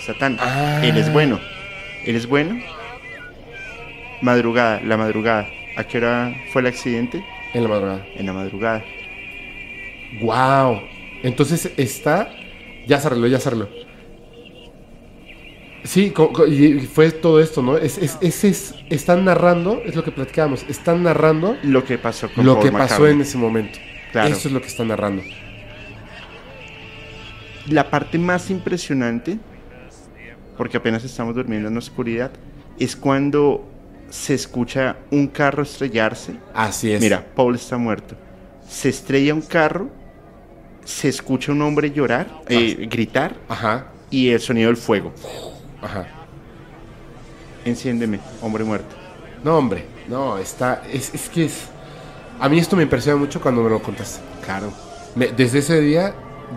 Satán. Ah. Él es bueno. Él es bueno. Madrugada, la madrugada. ¿A qué hora fue el accidente? En la madrugada. En la madrugada. Wow. Entonces está. Ya se arregló, ya se arregló. Sí, y fue todo esto, ¿no? Es, es, es- es- están narrando, es lo que platicábamos, están narrando Lo que pasó con lo Paul que pasó McCartney. en ese momento. Claro. Eso es lo que están narrando. La parte más impresionante, porque apenas estamos durmiendo en la oscuridad, es cuando se escucha un carro estrellarse. Así es. Mira, Paul está muerto. Se estrella un carro, se escucha un hombre llorar, eh, gritar, Ajá, y el sonido del fuego. ajá. Enciéndeme, hombre muerto. No, hombre, no, está. Es, es que es. A mí esto me impresiona mucho cuando me lo contaste. Claro. Me- desde ese día,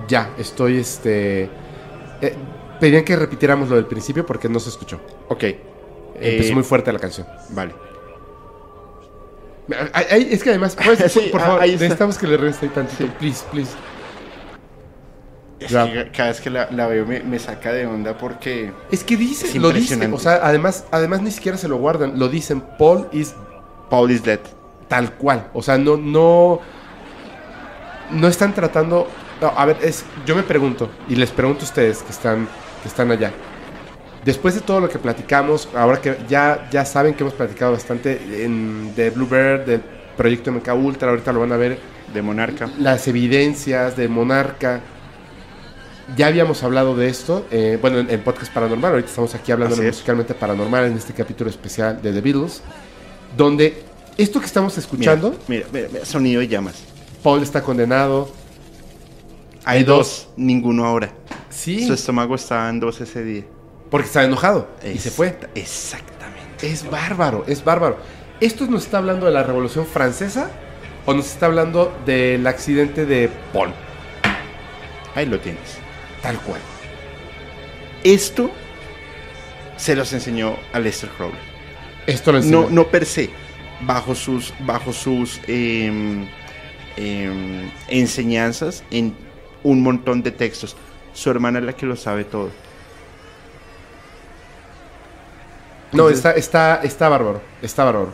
ya, estoy este. eh, pedían que repitiéramos lo del principio porque no se escuchó. Ok. Empezó Eh, muy fuerte la canción. Vale. Ay, ay, es que además, Sí, por ah, favor, necesitamos que le reste tantito, please, please. Es que cada vez que la, la veo me, me saca de onda porque Es que dice, Es lo dice, impresionante. o sea, además, además ni siquiera se lo guardan, lo dicen, Paul is Paul is dead. tal cual, o sea, no, no, no están tratando, no, a ver, es, yo me pregunto, y les pregunto a ustedes que están, que están allá, después de todo lo que platicamos, ahora que ya, ya saben que hemos platicado bastante en, de Bluebird, del proyecto MK Ultra, ahorita lo van a ver, De Monarca. las evidencias de Monarca. Ya habíamos hablado de esto, eh, bueno, en, en Podcast Paranormal, ahorita estamos aquí hablando de musicalmente paranormal en este capítulo especial de The Beatles, donde Esto que estamos escuchando, Mira, mira, mira, sonido de llamas. Paul está condenado. Hay Hay dos, ninguno ahora. Sí, Su estómago estaba en dos ese día. Porque está enojado y se fue. Exacta- Exactamente. Es bárbaro, es bárbaro. ¿Esto nos está hablando de la Revolución Francesa o nos está hablando del accidente de Paul? Ahí lo tienes. Tal cual. Esto se los enseñó a Lester Crowley. Esto lo enseñó. No, no per se, bajo sus, bajo sus em, em, enseñanzas en un montón de textos. Su hermana es la que lo sabe todo. No, está, está, está bárbaro. Está bárbaro.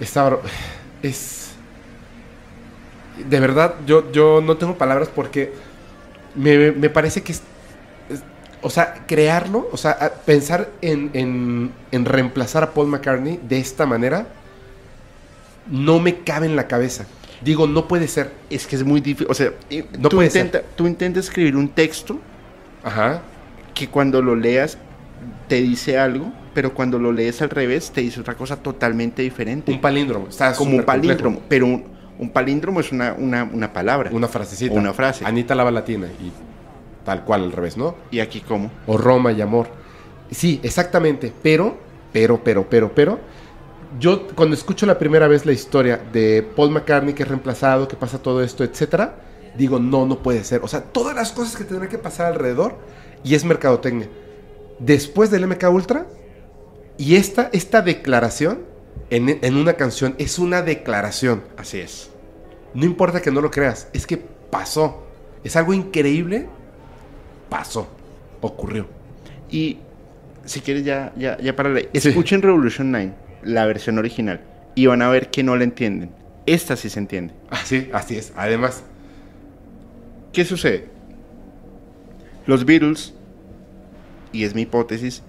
Está bárbaro. Es. De verdad, yo, yo no tengo palabras porque me, me parece que es, es- O sea, crearlo, o sea, pensar en, en, en reemplazar a Paul McCartney de esta manera no me cabe en la cabeza. Digo, no puede ser. Es que es muy difícil. O sea, eh, No tú, puede ser. tú intentas escribir un texto Ajá. que cuando lo leas te dice algo, pero cuando lo lees al revés te dice otra cosa totalmente diferente. Un palíndromo. Está como un súper complejo. palíndromo. Pero un, un palíndromo es una, una, una palabra. Una frasecita. O una frase. Anita lava latina. Y tal cual al revés, ¿no? ¿Y aquí cómo? o Roma y amor. Sí, exactamente, pero, pero, pero, pero, pero, yo cuando escucho la primera vez la historia de Paul McCartney que es reemplazado, que pasa todo esto, etcétera, digo, no, no puede ser. O sea, todas las cosas que tendrán que pasar alrededor y es mercadotecnia. Después del MK Ultra y esta, esta declaración en, en una canción es una declaración. Así es. No importa que no lo creas, es que pasó. Es algo increíble. Pasó. Ocurrió. Y si quieres ya, ya, ya para escuchen Revolution 9, la versión original, y van a ver que no la entienden. Esta sí se entiende. Así, así es. Además, ¿Qué sucede? Los Beatles, y es mi hipótesis,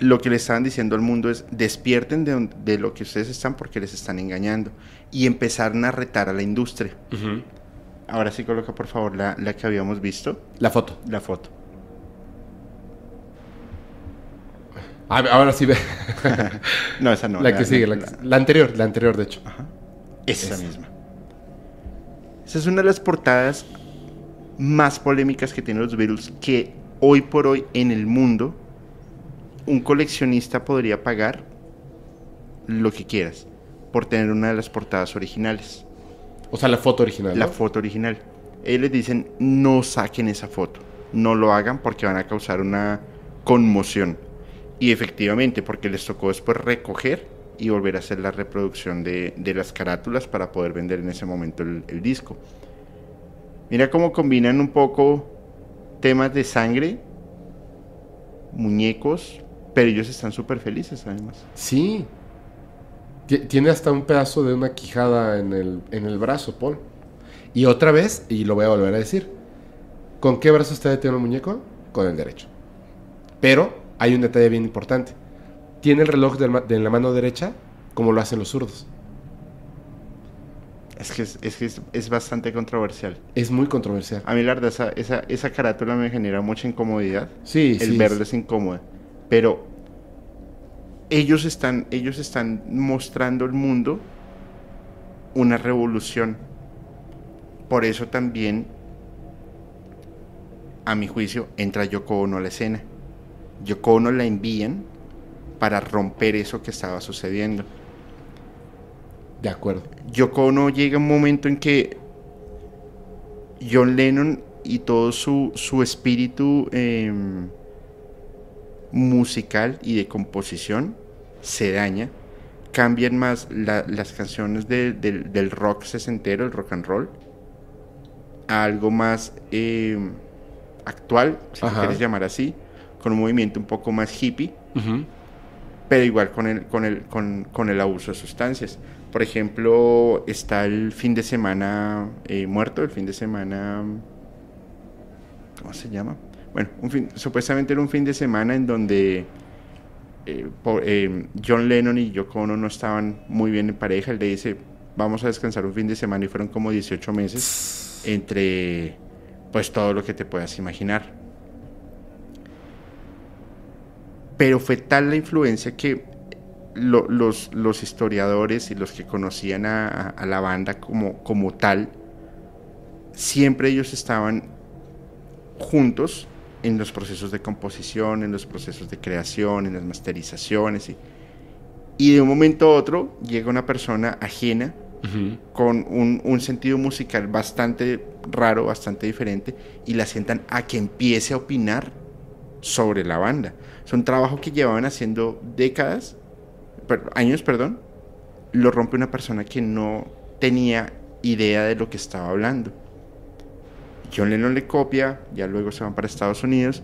lo que le estaban diciendo al mundo es despierten de, lo que ustedes están porque les están engañando. Y empezaron a retar a la industria. Ahora sí coloca por favor la, la que habíamos visto, la foto. la foto. Ahora sí ve. No, esa no. la que sigue, la, anterior, la anterior, de hecho. Esa Esa. misma. Esa es una de las portadas más polémicas que tienen los Beatles, que hoy por hoy en el mundo un coleccionista podría pagar lo que quieras por tener una de las portadas originales, O sea, la foto original. la ¿no? foto original. Ellos les dicen, no saquen esa foto, no lo hagan porque van a causar una conmoción. Y efectivamente, porque les tocó después recoger y volver a hacer la reproducción de, de las carátulas para poder vender en ese momento el, el disco. Mira cómo combinan un poco temas de sangre, muñecos, pero ellos están súper felices además. Sí. Ti- Tiene hasta un pedazo de una quijada en el, en el brazo, Paul. Y otra vez, y lo voy a volver a decir, ¿con qué brazo está detenido el muñeco? Con el derecho. Pero hay un detalle bien importante. Tiene el reloj de la mano derecha como lo hacen los zurdos. Es que es, es que es- es bastante controversial. Es muy controversial. A mí la verdad esa, esa, esa carátula me genera mucha incomodidad. Sí, el sí. verde es incómodo. Pero ellos están, ellos están mostrando al mundo una revolución. Por eso también, a mi juicio, entra Yoko Ono a la escena. Yoko Ono la envían para romper eso que estaba sucediendo. De acuerdo. Yoko Ono llega un momento en que John Lennon y todo su, su espíritu em, musical y de composición se daña. Cambian más la- las canciones de- del- del rock sesentero, el rock and roll, a algo más em, actual, si lo quieres llamar así, con un movimiento un poco más hippie pero igual con el, con el, con, con el abuso de sustancias. Por ejemplo, está el fin de semana eh, muerto, el fin de semana... ¿Cómo se llama? Bueno, un fin- supuestamente era un fin de semana en donde eh, eh, John Lennon y Yoko Ono no estaban muy bien en pareja. Él le dice, vamos a descansar un fin de semana y fueron como 18 meses entre pues todo lo que te puedas imaginar. Pero fue tal la influencia que lo- los, historiadores y los que conocían a la banda como, como tal, siempre ellos estaban juntos en los procesos de composición, en los procesos de creación, en las masterizaciones. Y, y de un momento a otro llega una persona ajena Ujú. con un, un sentido musical bastante raro, bastante diferente, y la sientan a que empiece a opinar sobre la banda. Es un trabajo que llevaban haciendo décadas, per- años, perdón, lo rompe una persona que no tenía idea de lo que estaba hablando. John Lennon le copia, ya luego se van para Estados Unidos,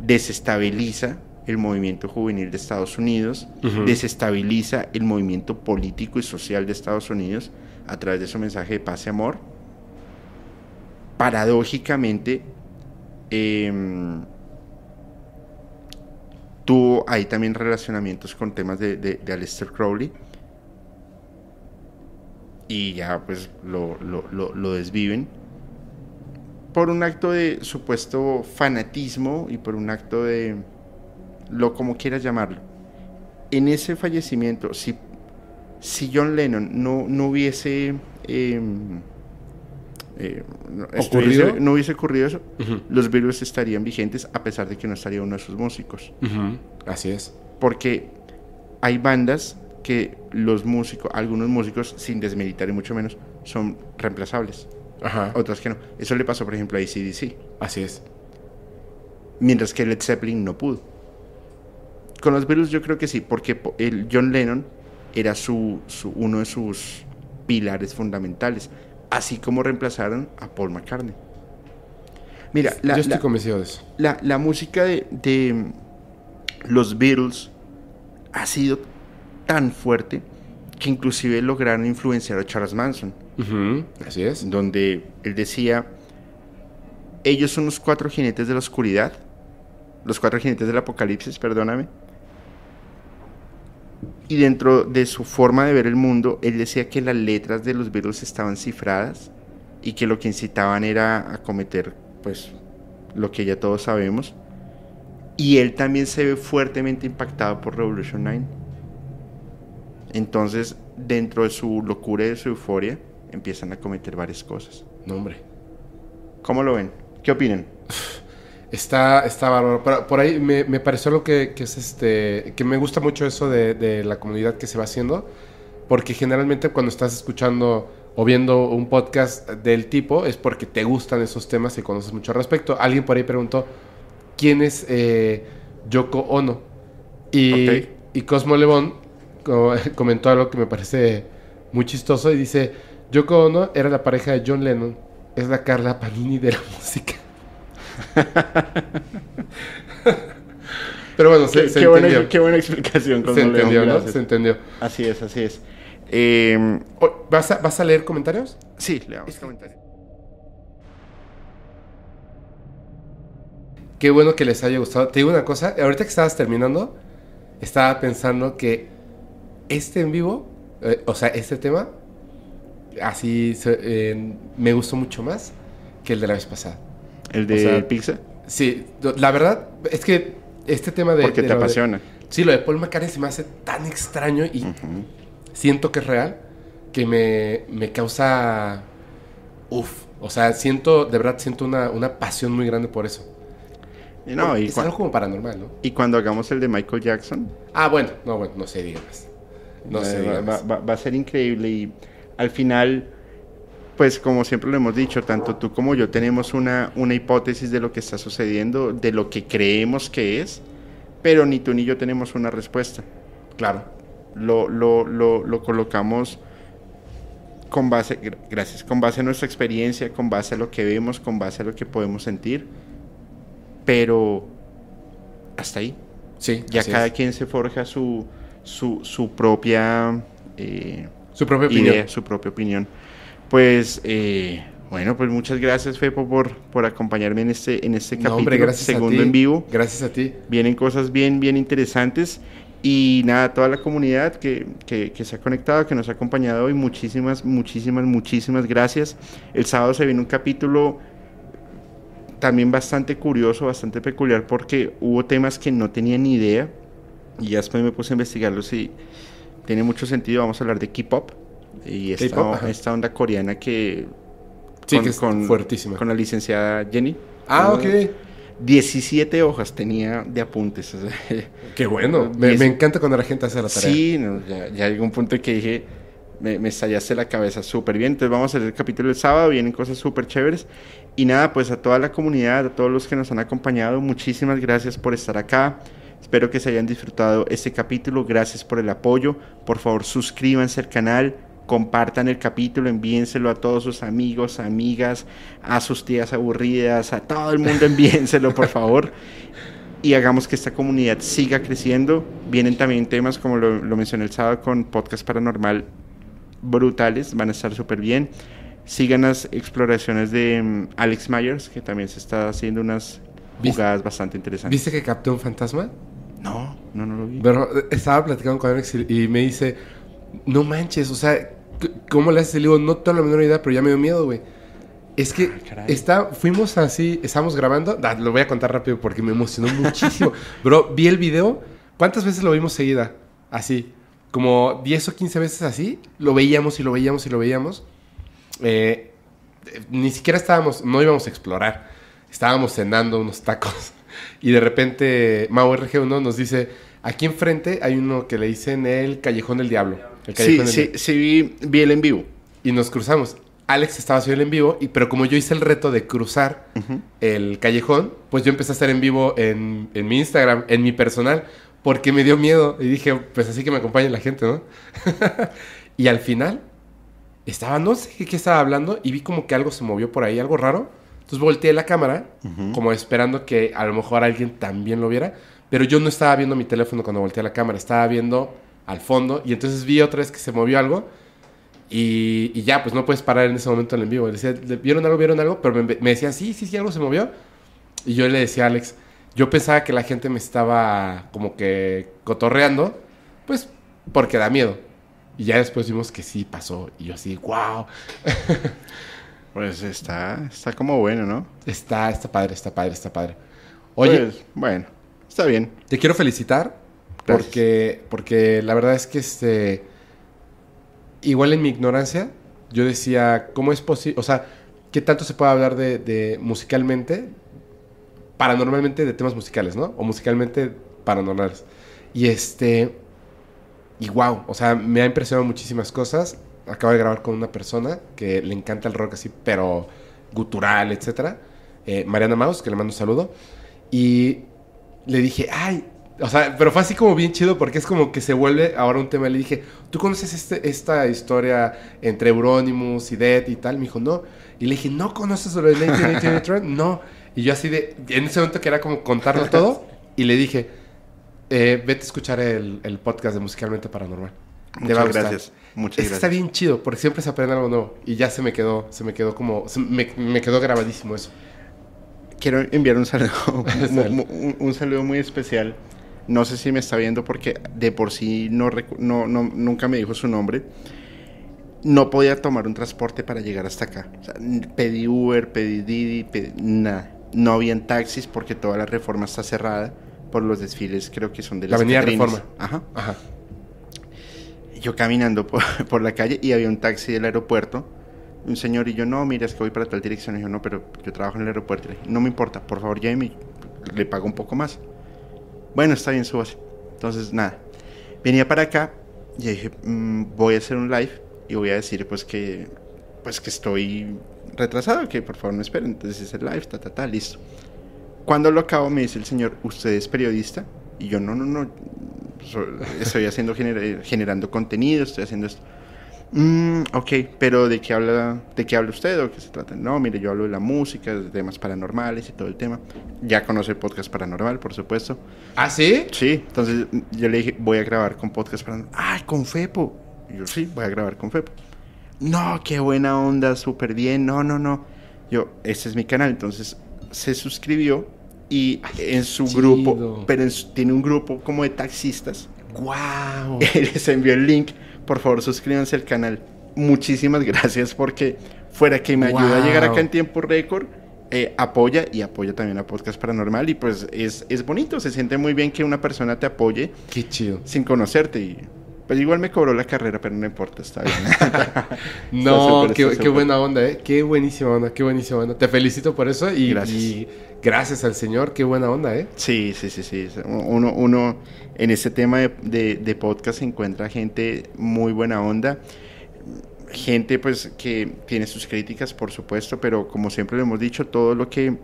desestabiliza el movimiento juvenil de Estados Unidos, desestabiliza el movimiento político y social de Estados Unidos a través de su mensaje de paz y amor. Paradójicamente, em, tuvo ahí también relacionamientos con temas de, de, de Aleister Crowley. Y ya pues lo, lo- lo- lo desviven. Por un acto de supuesto fanatismo y por un acto de lo como quieras llamarlo. En ese fallecimiento, si, si John Lennon no, no hubiese em, eh, no, ¿Ocurrido? estuviese- no hubiese ocurrido eso, los virus estarían vigentes a pesar de que no estaría uno de sus músicos. Así es. Porque hay bandas que los músicos, algunos músicos, sin desmeditar y mucho menos, son reemplazables. Ajá. Otras que no. Eso le pasó, por ejemplo, a ACDC. Así es. Mientras que Led Zeppelin no pudo. Con los Beatles yo creo que sí, porque po- el John Lennon era su, su- uno de sus pilares fundamentales. Así como reemplazaron a Paul McCartney. Mira, la, Yo estoy la- convencido de eso. la, la música de, de los Beatles ha sido tan fuerte que inclusive lograron influenciar a Charles Manson. Así es. donde él decía, ellos son los cuatro jinetes de la oscuridad, los cuatro jinetes del apocalipsis, perdóname. Y dentro de su forma de ver el mundo, él decía que las letras de los Beatles estaban cifradas y que lo que incitaban era a cometer, pues, lo que ya todos sabemos. Y él también se ve fuertemente impactado por Revolution 9. Entonces, dentro de su locura y de su euforia, empiezan a cometer varias cosas. No, hombre. ¿Cómo lo ven? ¿Qué opinan? Está, está bárbaro. Por ahí me, me pareció lo que, que es este. que me gusta mucho eso de, de la comunidad que se va haciendo. Porque generalmente cuando estás escuchando o viendo un podcast del tipo es porque te gustan esos temas y conoces mucho al respecto. Alguien por ahí preguntó quién es eh, Yoko Ono. Y, y Cosmo Lebón co- comentó algo que me parece muy chistoso y dice: Yoko Ono era la pareja de John Lennon, es la Carla Panini de la música. Pero bueno, se, Qué, se qué buena, entendió. qué buena explicación. Se entendió, ¿no? Se entendió. Así es, así es. Eh, O- ¿Vas a, ¿Vas a leer comentarios? sí, le damos comentario. Qué bueno que les haya gustado. Te digo una cosa, ahorita que estabas terminando, estaba pensando que este en vivo, eh, o sea, este tema, así eh, me gustó mucho más que el de la vez pasada. ¿El de O sea, Pizza? Sí, la verdad es que este tema de... Porque de te de- apasiona. sí, lo de Paul McCartney se me hace tan extraño y siento que es real, que me, me causa... Uf, o sea, siento, de verdad siento una, una pasión muy grande por eso. Y, no, y, es algo como paranormal, ¿no? y cuando hagamos el de Michael Jackson, Ah, bueno, no, bueno, no sé, díganos. No sé, va, va- va- a ser increíble y al final, pues como siempre lo hemos dicho, tanto tú como yo tenemos una, una hipótesis de lo que está sucediendo, de lo que creemos que es, pero ni tú ni yo tenemos una respuesta. Claro. lo, lo, lo, lo colocamos con base, gra- gracias, con base a nuestra experiencia, con base a lo que vemos, con base a lo que podemos sentir, pero hasta ahí. Sí, Ya cada es. quien se forja su, su, su propia eh, Su propia opinión. idea, su propia opinión. Pues, eh, bueno, pues muchas gracias, Fepo, por, por acompañarme en este, en este No, capítulo, hombre, gracias a segundo ti. en vivo Gracias a ti. vienen cosas bien, bien interesantes. Y nada, toda la comunidad que, que, que se ha conectado, que nos ha acompañado hoy, muchísimas, muchísimas, muchísimas gracias. El sábado se viene un capítulo también bastante curioso, bastante peculiar, porque hubo temas que no tenía ni idea Y ya después me puse a investigarlo si tiene mucho sentido. Vamos a hablar de K-pop y esta, esta onda coreana que. Sí, que es fuertísima. Con la licenciada Jenny. Ah, Con- ok. 17 hojas tenía de apuntes. Qué bueno. Me, me encanta cuando la gente hace la tarea. Sí, no, ya, ya llegó un punto en que dije, me, me estallaste la cabeza súper bien. Entonces vamos a hacer el capítulo el sábado, vienen cosas súper chéveres. Y nada, pues a toda la comunidad, a todos los que nos han acompañado, muchísimas gracias por estar acá. Espero que se hayan disfrutado este capítulo. Gracias por el apoyo. Por favor, suscríbanse al canal. Compartan el capítulo, envíenselo a todos sus amigos, amigas, a sus tías aburridas, a todo el mundo envíenselo, por favor y hagamos que esta comunidad siga creciendo. Vienen también temas, como lo, lo mencioné el sábado, con podcast paranormal brutales, van a estar súper bien. Sigan las exploraciones de mm, Alex Myers, que también se está haciendo unas ¿Viste- jugadas bastante interesantes. ¿Viste que capté un fantasma? No, no, no lo vi. Pero eh, estaba platicando con Alex y, y me dice, no manches, o sea, ¿cómo le haces? Le digo, no tengo la menor idea, pero ya me dio miedo, güey. Es que Ah, está, fuimos así, estábamos grabando, Ah, lo voy a contar rápido porque me emocionó muchísimo. Bro, vi el video, ¿cuántas veces lo vimos seguida? Así, como 10 o 15 veces así, lo veíamos y lo veíamos y lo veíamos. Eh, eh, ni siquiera estábamos, no íbamos a explorar, estábamos cenando unos tacos y de repente Mau RG1 nos dice, aquí enfrente hay uno que le dicen el Callejón del Diablo. El Sí, Callejón del sí, Diablo. sí vi, vi el en vivo. Y nos cruzamos. Alex estaba haciendo el en vivo, y, pero como yo hice el reto de cruzar el callejón, pues yo empecé a hacer en vivo en, en mi Instagram, en mi personal, porque me dio miedo. Y dije, pues así que me acompañe la gente, ¿no? y al final, estaba, no sé qué, qué estaba hablando, y vi como que algo se movió por ahí, algo raro. Entonces volteé la cámara, como esperando que a lo mejor alguien también lo viera. Pero yo no estaba viendo mi teléfono cuando volteé la cámara, estaba viendo al fondo. Y entonces vi otra vez que se movió algo. Y, y ya, pues no puedes parar en ese momento el en vivo. Le decía, "¿Le- ¿vieron algo? ¿Vieron algo? Pero me, me decían, sí, sí, sí, algo se movió. Y yo le decía a Alex, yo pensaba que la gente me estaba como que cotorreando, pues porque da miedo. Y ya después vimos que sí pasó. Y yo así, wow. Pues está, está como bueno, ¿no? Está, está padre, está padre, está padre. Oye, Pues, bueno, está bien. te quiero felicitar Gracias. porque, porque la verdad es que este, igual en mi ignorancia, yo decía, ¿cómo es posible? O sea, ¿qué tanto se puede hablar de, de musicalmente, paranormalmente de temas musicales, ¿no? O musicalmente paranormales. Y este, y wow, o sea, me ha impresionado muchísimas cosas. Acabo de grabar con una persona que le encanta el rock así, pero gutural, etcétera. Eh, Mariana Maus, que le mando un saludo. Y le dije, ay, o sea, pero fue así como bien chido porque es como que se vuelve ahora un tema. Le dije, ¿tú conoces este, esta historia entre Euronymous y Dead y tal? Me dijo, no. Y le dije, ¿no conoces de 1983? no. Y yo así de, en ese momento quería como contarlo todo. Y le dije, eh, vete a escuchar el, el podcast de Musicalmente Paranormal. Muchas va a gracias. Muchas Es que está gracias. bien chido porque siempre se aprende algo nuevo. Y ya se me quedó, se me quedó como, se me, me quedó grabadísimo eso. Quiero enviar un saludo, mu- un, un saludo muy especial. No sé si me está viendo porque de por sí no, no, no- nunca me dijo su nombre. No podía tomar un transporte para llegar hasta acá. O sea, pedí Uber, pedí Didi, pedí- nada. No habían taxis porque toda la reforma está cerrada por los desfiles, creo que son de La Avenida. Reforma. Ajá. Ajá. Yo caminando por, la calle y había un taxi del aeropuerto. Un señor y yo, no, mira, es que voy para tal dirección. Y yo, no, pero yo trabajo en el aeropuerto. Le dije, no me importa, por favor, lléveme. Le pago un poco más. Bueno, está bien, súbase. Entonces, nada. Venía para acá y dije, "Mm, voy a hacer un live y voy a decir, pues, que, pues, que estoy retrasado, que por favor no esperen. Entonces, es el live, ta, ta, ta, listo. Cuando lo acabo, me dice el señor, ¿usted es periodista? Y yo, no, no, no. Estoy haciendo, gener- generando contenido, estoy haciendo esto. Mm, ok, pero ¿de qué habla de qué habla usted o qué se trata? No, mire, yo hablo de la música, de temas paranormales y todo el tema. Ya conoce el podcast paranormal, por supuesto. ¿Ah, sí? Sí, entonces mm, yo le dije, voy a grabar con podcast paranormal. ¡Ay, con Fepo! Y yo, sí, voy a grabar con Fepo. No, qué buena onda, súper bien. No, no, no. Yo, este es mi canal. Entonces se suscribió y en su chido. grupo, pero en su- tiene un grupo como de taxistas. ¡Wow! Les envió el link. Por favor, suscríbanse al canal. Muchísimas gracias porque fuera que me ayuda a llegar acá en tiempo récord, eh, apoya y apoya también a Podcast Paranormal y pues es, es bonito, se siente muy bien que una persona te apoye Qué chido. sin conocerte y pues igual me cobró la carrera, pero no importa, está bien. No, Está qué, buena onda, ¿eh? Qué buenísima onda, qué buenísima onda. Te felicito por eso y Gracias. y gracias al Señor, qué buena onda, ¿eh? Sí, sí, sí, sí. Uno, uno en este tema de, de- de podcast encuentra gente muy buena onda. Gente pues que tiene sus críticas, por supuesto, pero como siempre lo hemos dicho, todo lo que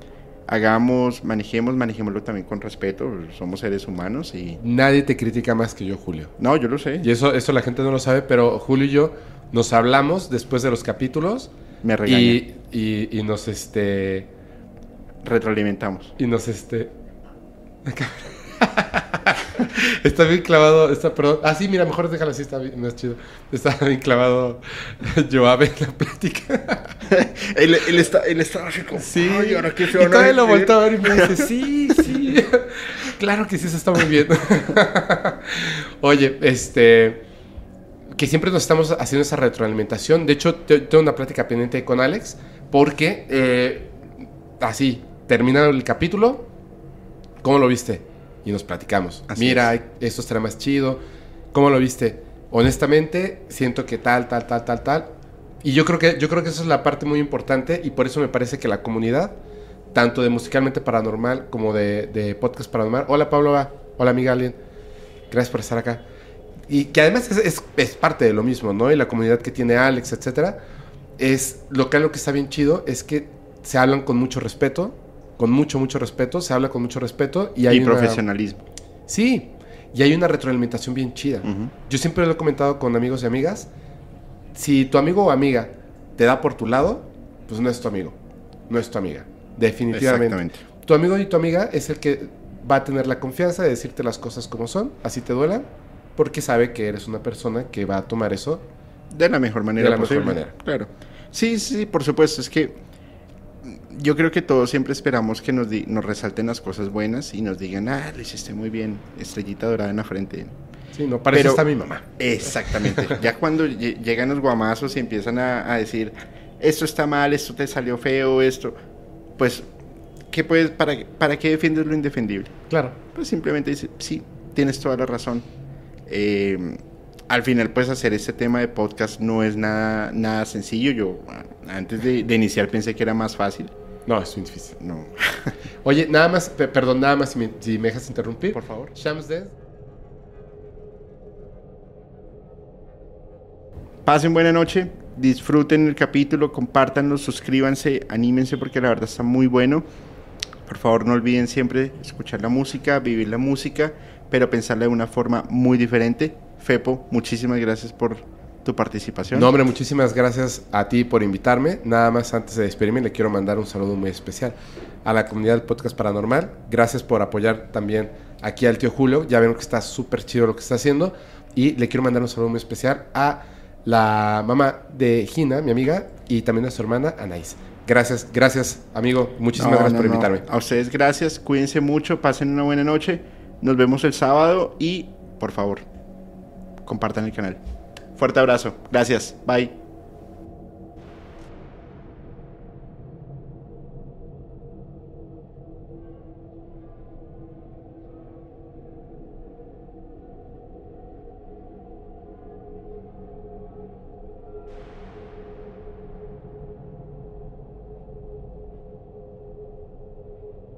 hagamos, manejemos, manejémoslo también con respeto. Somos seres humanos y... Nadie te critica más que yo, Julio. No, yo lo sé. Y eso, eso la gente no lo sabe, pero Julio y yo nos hablamos después de los capítulos Me regaña. y, y, y nos este Retroalimentamos. y nos este está bien clavado, está perdón. Ah, sí, mira, mejor déjalo así, está bien, más chido. Está bien clavado Joab en la plática. él, él está, él está así como... Sí, "Ay, ahora qué se y todavía lo decir?". volteó a ver y me dice, sí, sí. claro que sí, eso está muy bien. Oye, este, que siempre nos estamos haciendo esa retroalimentación. De hecho, te- tengo una plática pendiente con Alex, porque, eh, así, terminado el capítulo, ¿cómo lo viste? Y nos platicamos. Así Mira, esto estará más chido. ¿Cómo lo viste? Honestamente, siento que tal, tal, tal, tal, tal. Y yo creo que, yo creo que eso es la parte muy importante y por eso me parece que la comunidad, tanto de Musicalmente Paranormal como de, de Podcast Paranormal. Hola Pablo, hola amiga Alien. Gracias por estar acá. Y que además es, es- es parte de lo mismo, ¿no? Y la comunidad que tiene Alex, etcétera. Es lo que, lo que está bien chido es que se hablan con mucho respeto, con mucho, mucho respeto, se habla con mucho respeto y hay Y una- profesionalismo. Sí, y hay una retroalimentación bien chida. Yo siempre lo he comentado con amigos y amigas. Si tu amigo o amiga te da por tu lado, pues no es tu amigo, no es tu amiga. Definitivamente. Exactamente. Tu amigo y tu amiga es el que va a tener la confianza de decirte las cosas como son, así te duelan, porque sabe que eres una persona que va a tomar eso. De la mejor manera De la mejor posible. manera. Claro. Sí, sí, por supuesto. Es que yo creo que todos siempre esperamos que nos, di- nos resalten las cosas buenas y nos digan, ah, lo hiciste muy bien, estrellita dorada en la frente. Sí, no, para eso Pero- está mi mamá. Exactamente. ya cuando lle- llegan los guamazos y empiezan a, a decir, esto está mal, esto te salió feo, esto, pues, ¿qué puedes, para, ¿para qué defiendes lo indefendible? Claro. Pues simplemente dice, sí, tienes toda la razón. Eh, al final, pues hacer este tema de podcast no es nada, nada sencillo. Yo antes de, de iniciar pensé que era más fácil. No, es muy difícil. No. Oye, nada más, pe- perdón, nada más si me, si me dejas interrumpir. Por favor. Pasen buena noche, disfruten el capítulo, compártanlo, suscríbanse, anímense porque la verdad está muy bueno. Por favor, no olviden siempre escuchar la música, vivir la música, pero pensarla de una forma muy diferente. Fepo, muchísimas gracias por tu participación. No, hombre, muchísimas gracias a ti por invitarme. Nada más antes de despedirme, le quiero mandar un saludo muy especial a la comunidad del Podcast Paranormal. Gracias por apoyar también aquí al tío Julio. Ya ven que está súper chido lo que está haciendo. Y le quiero mandar un saludo muy especial a la mamá de Gina, mi amiga, y también a su hermana, Anaís. Gracias, gracias, amigo. Muchísimas No, gracias no, por no. invitarme. A ustedes gracias, cuídense mucho, pasen una buena noche. Nos vemos el sábado y, por favor, compartan el canal. Fuerte abrazo, gracias, bye.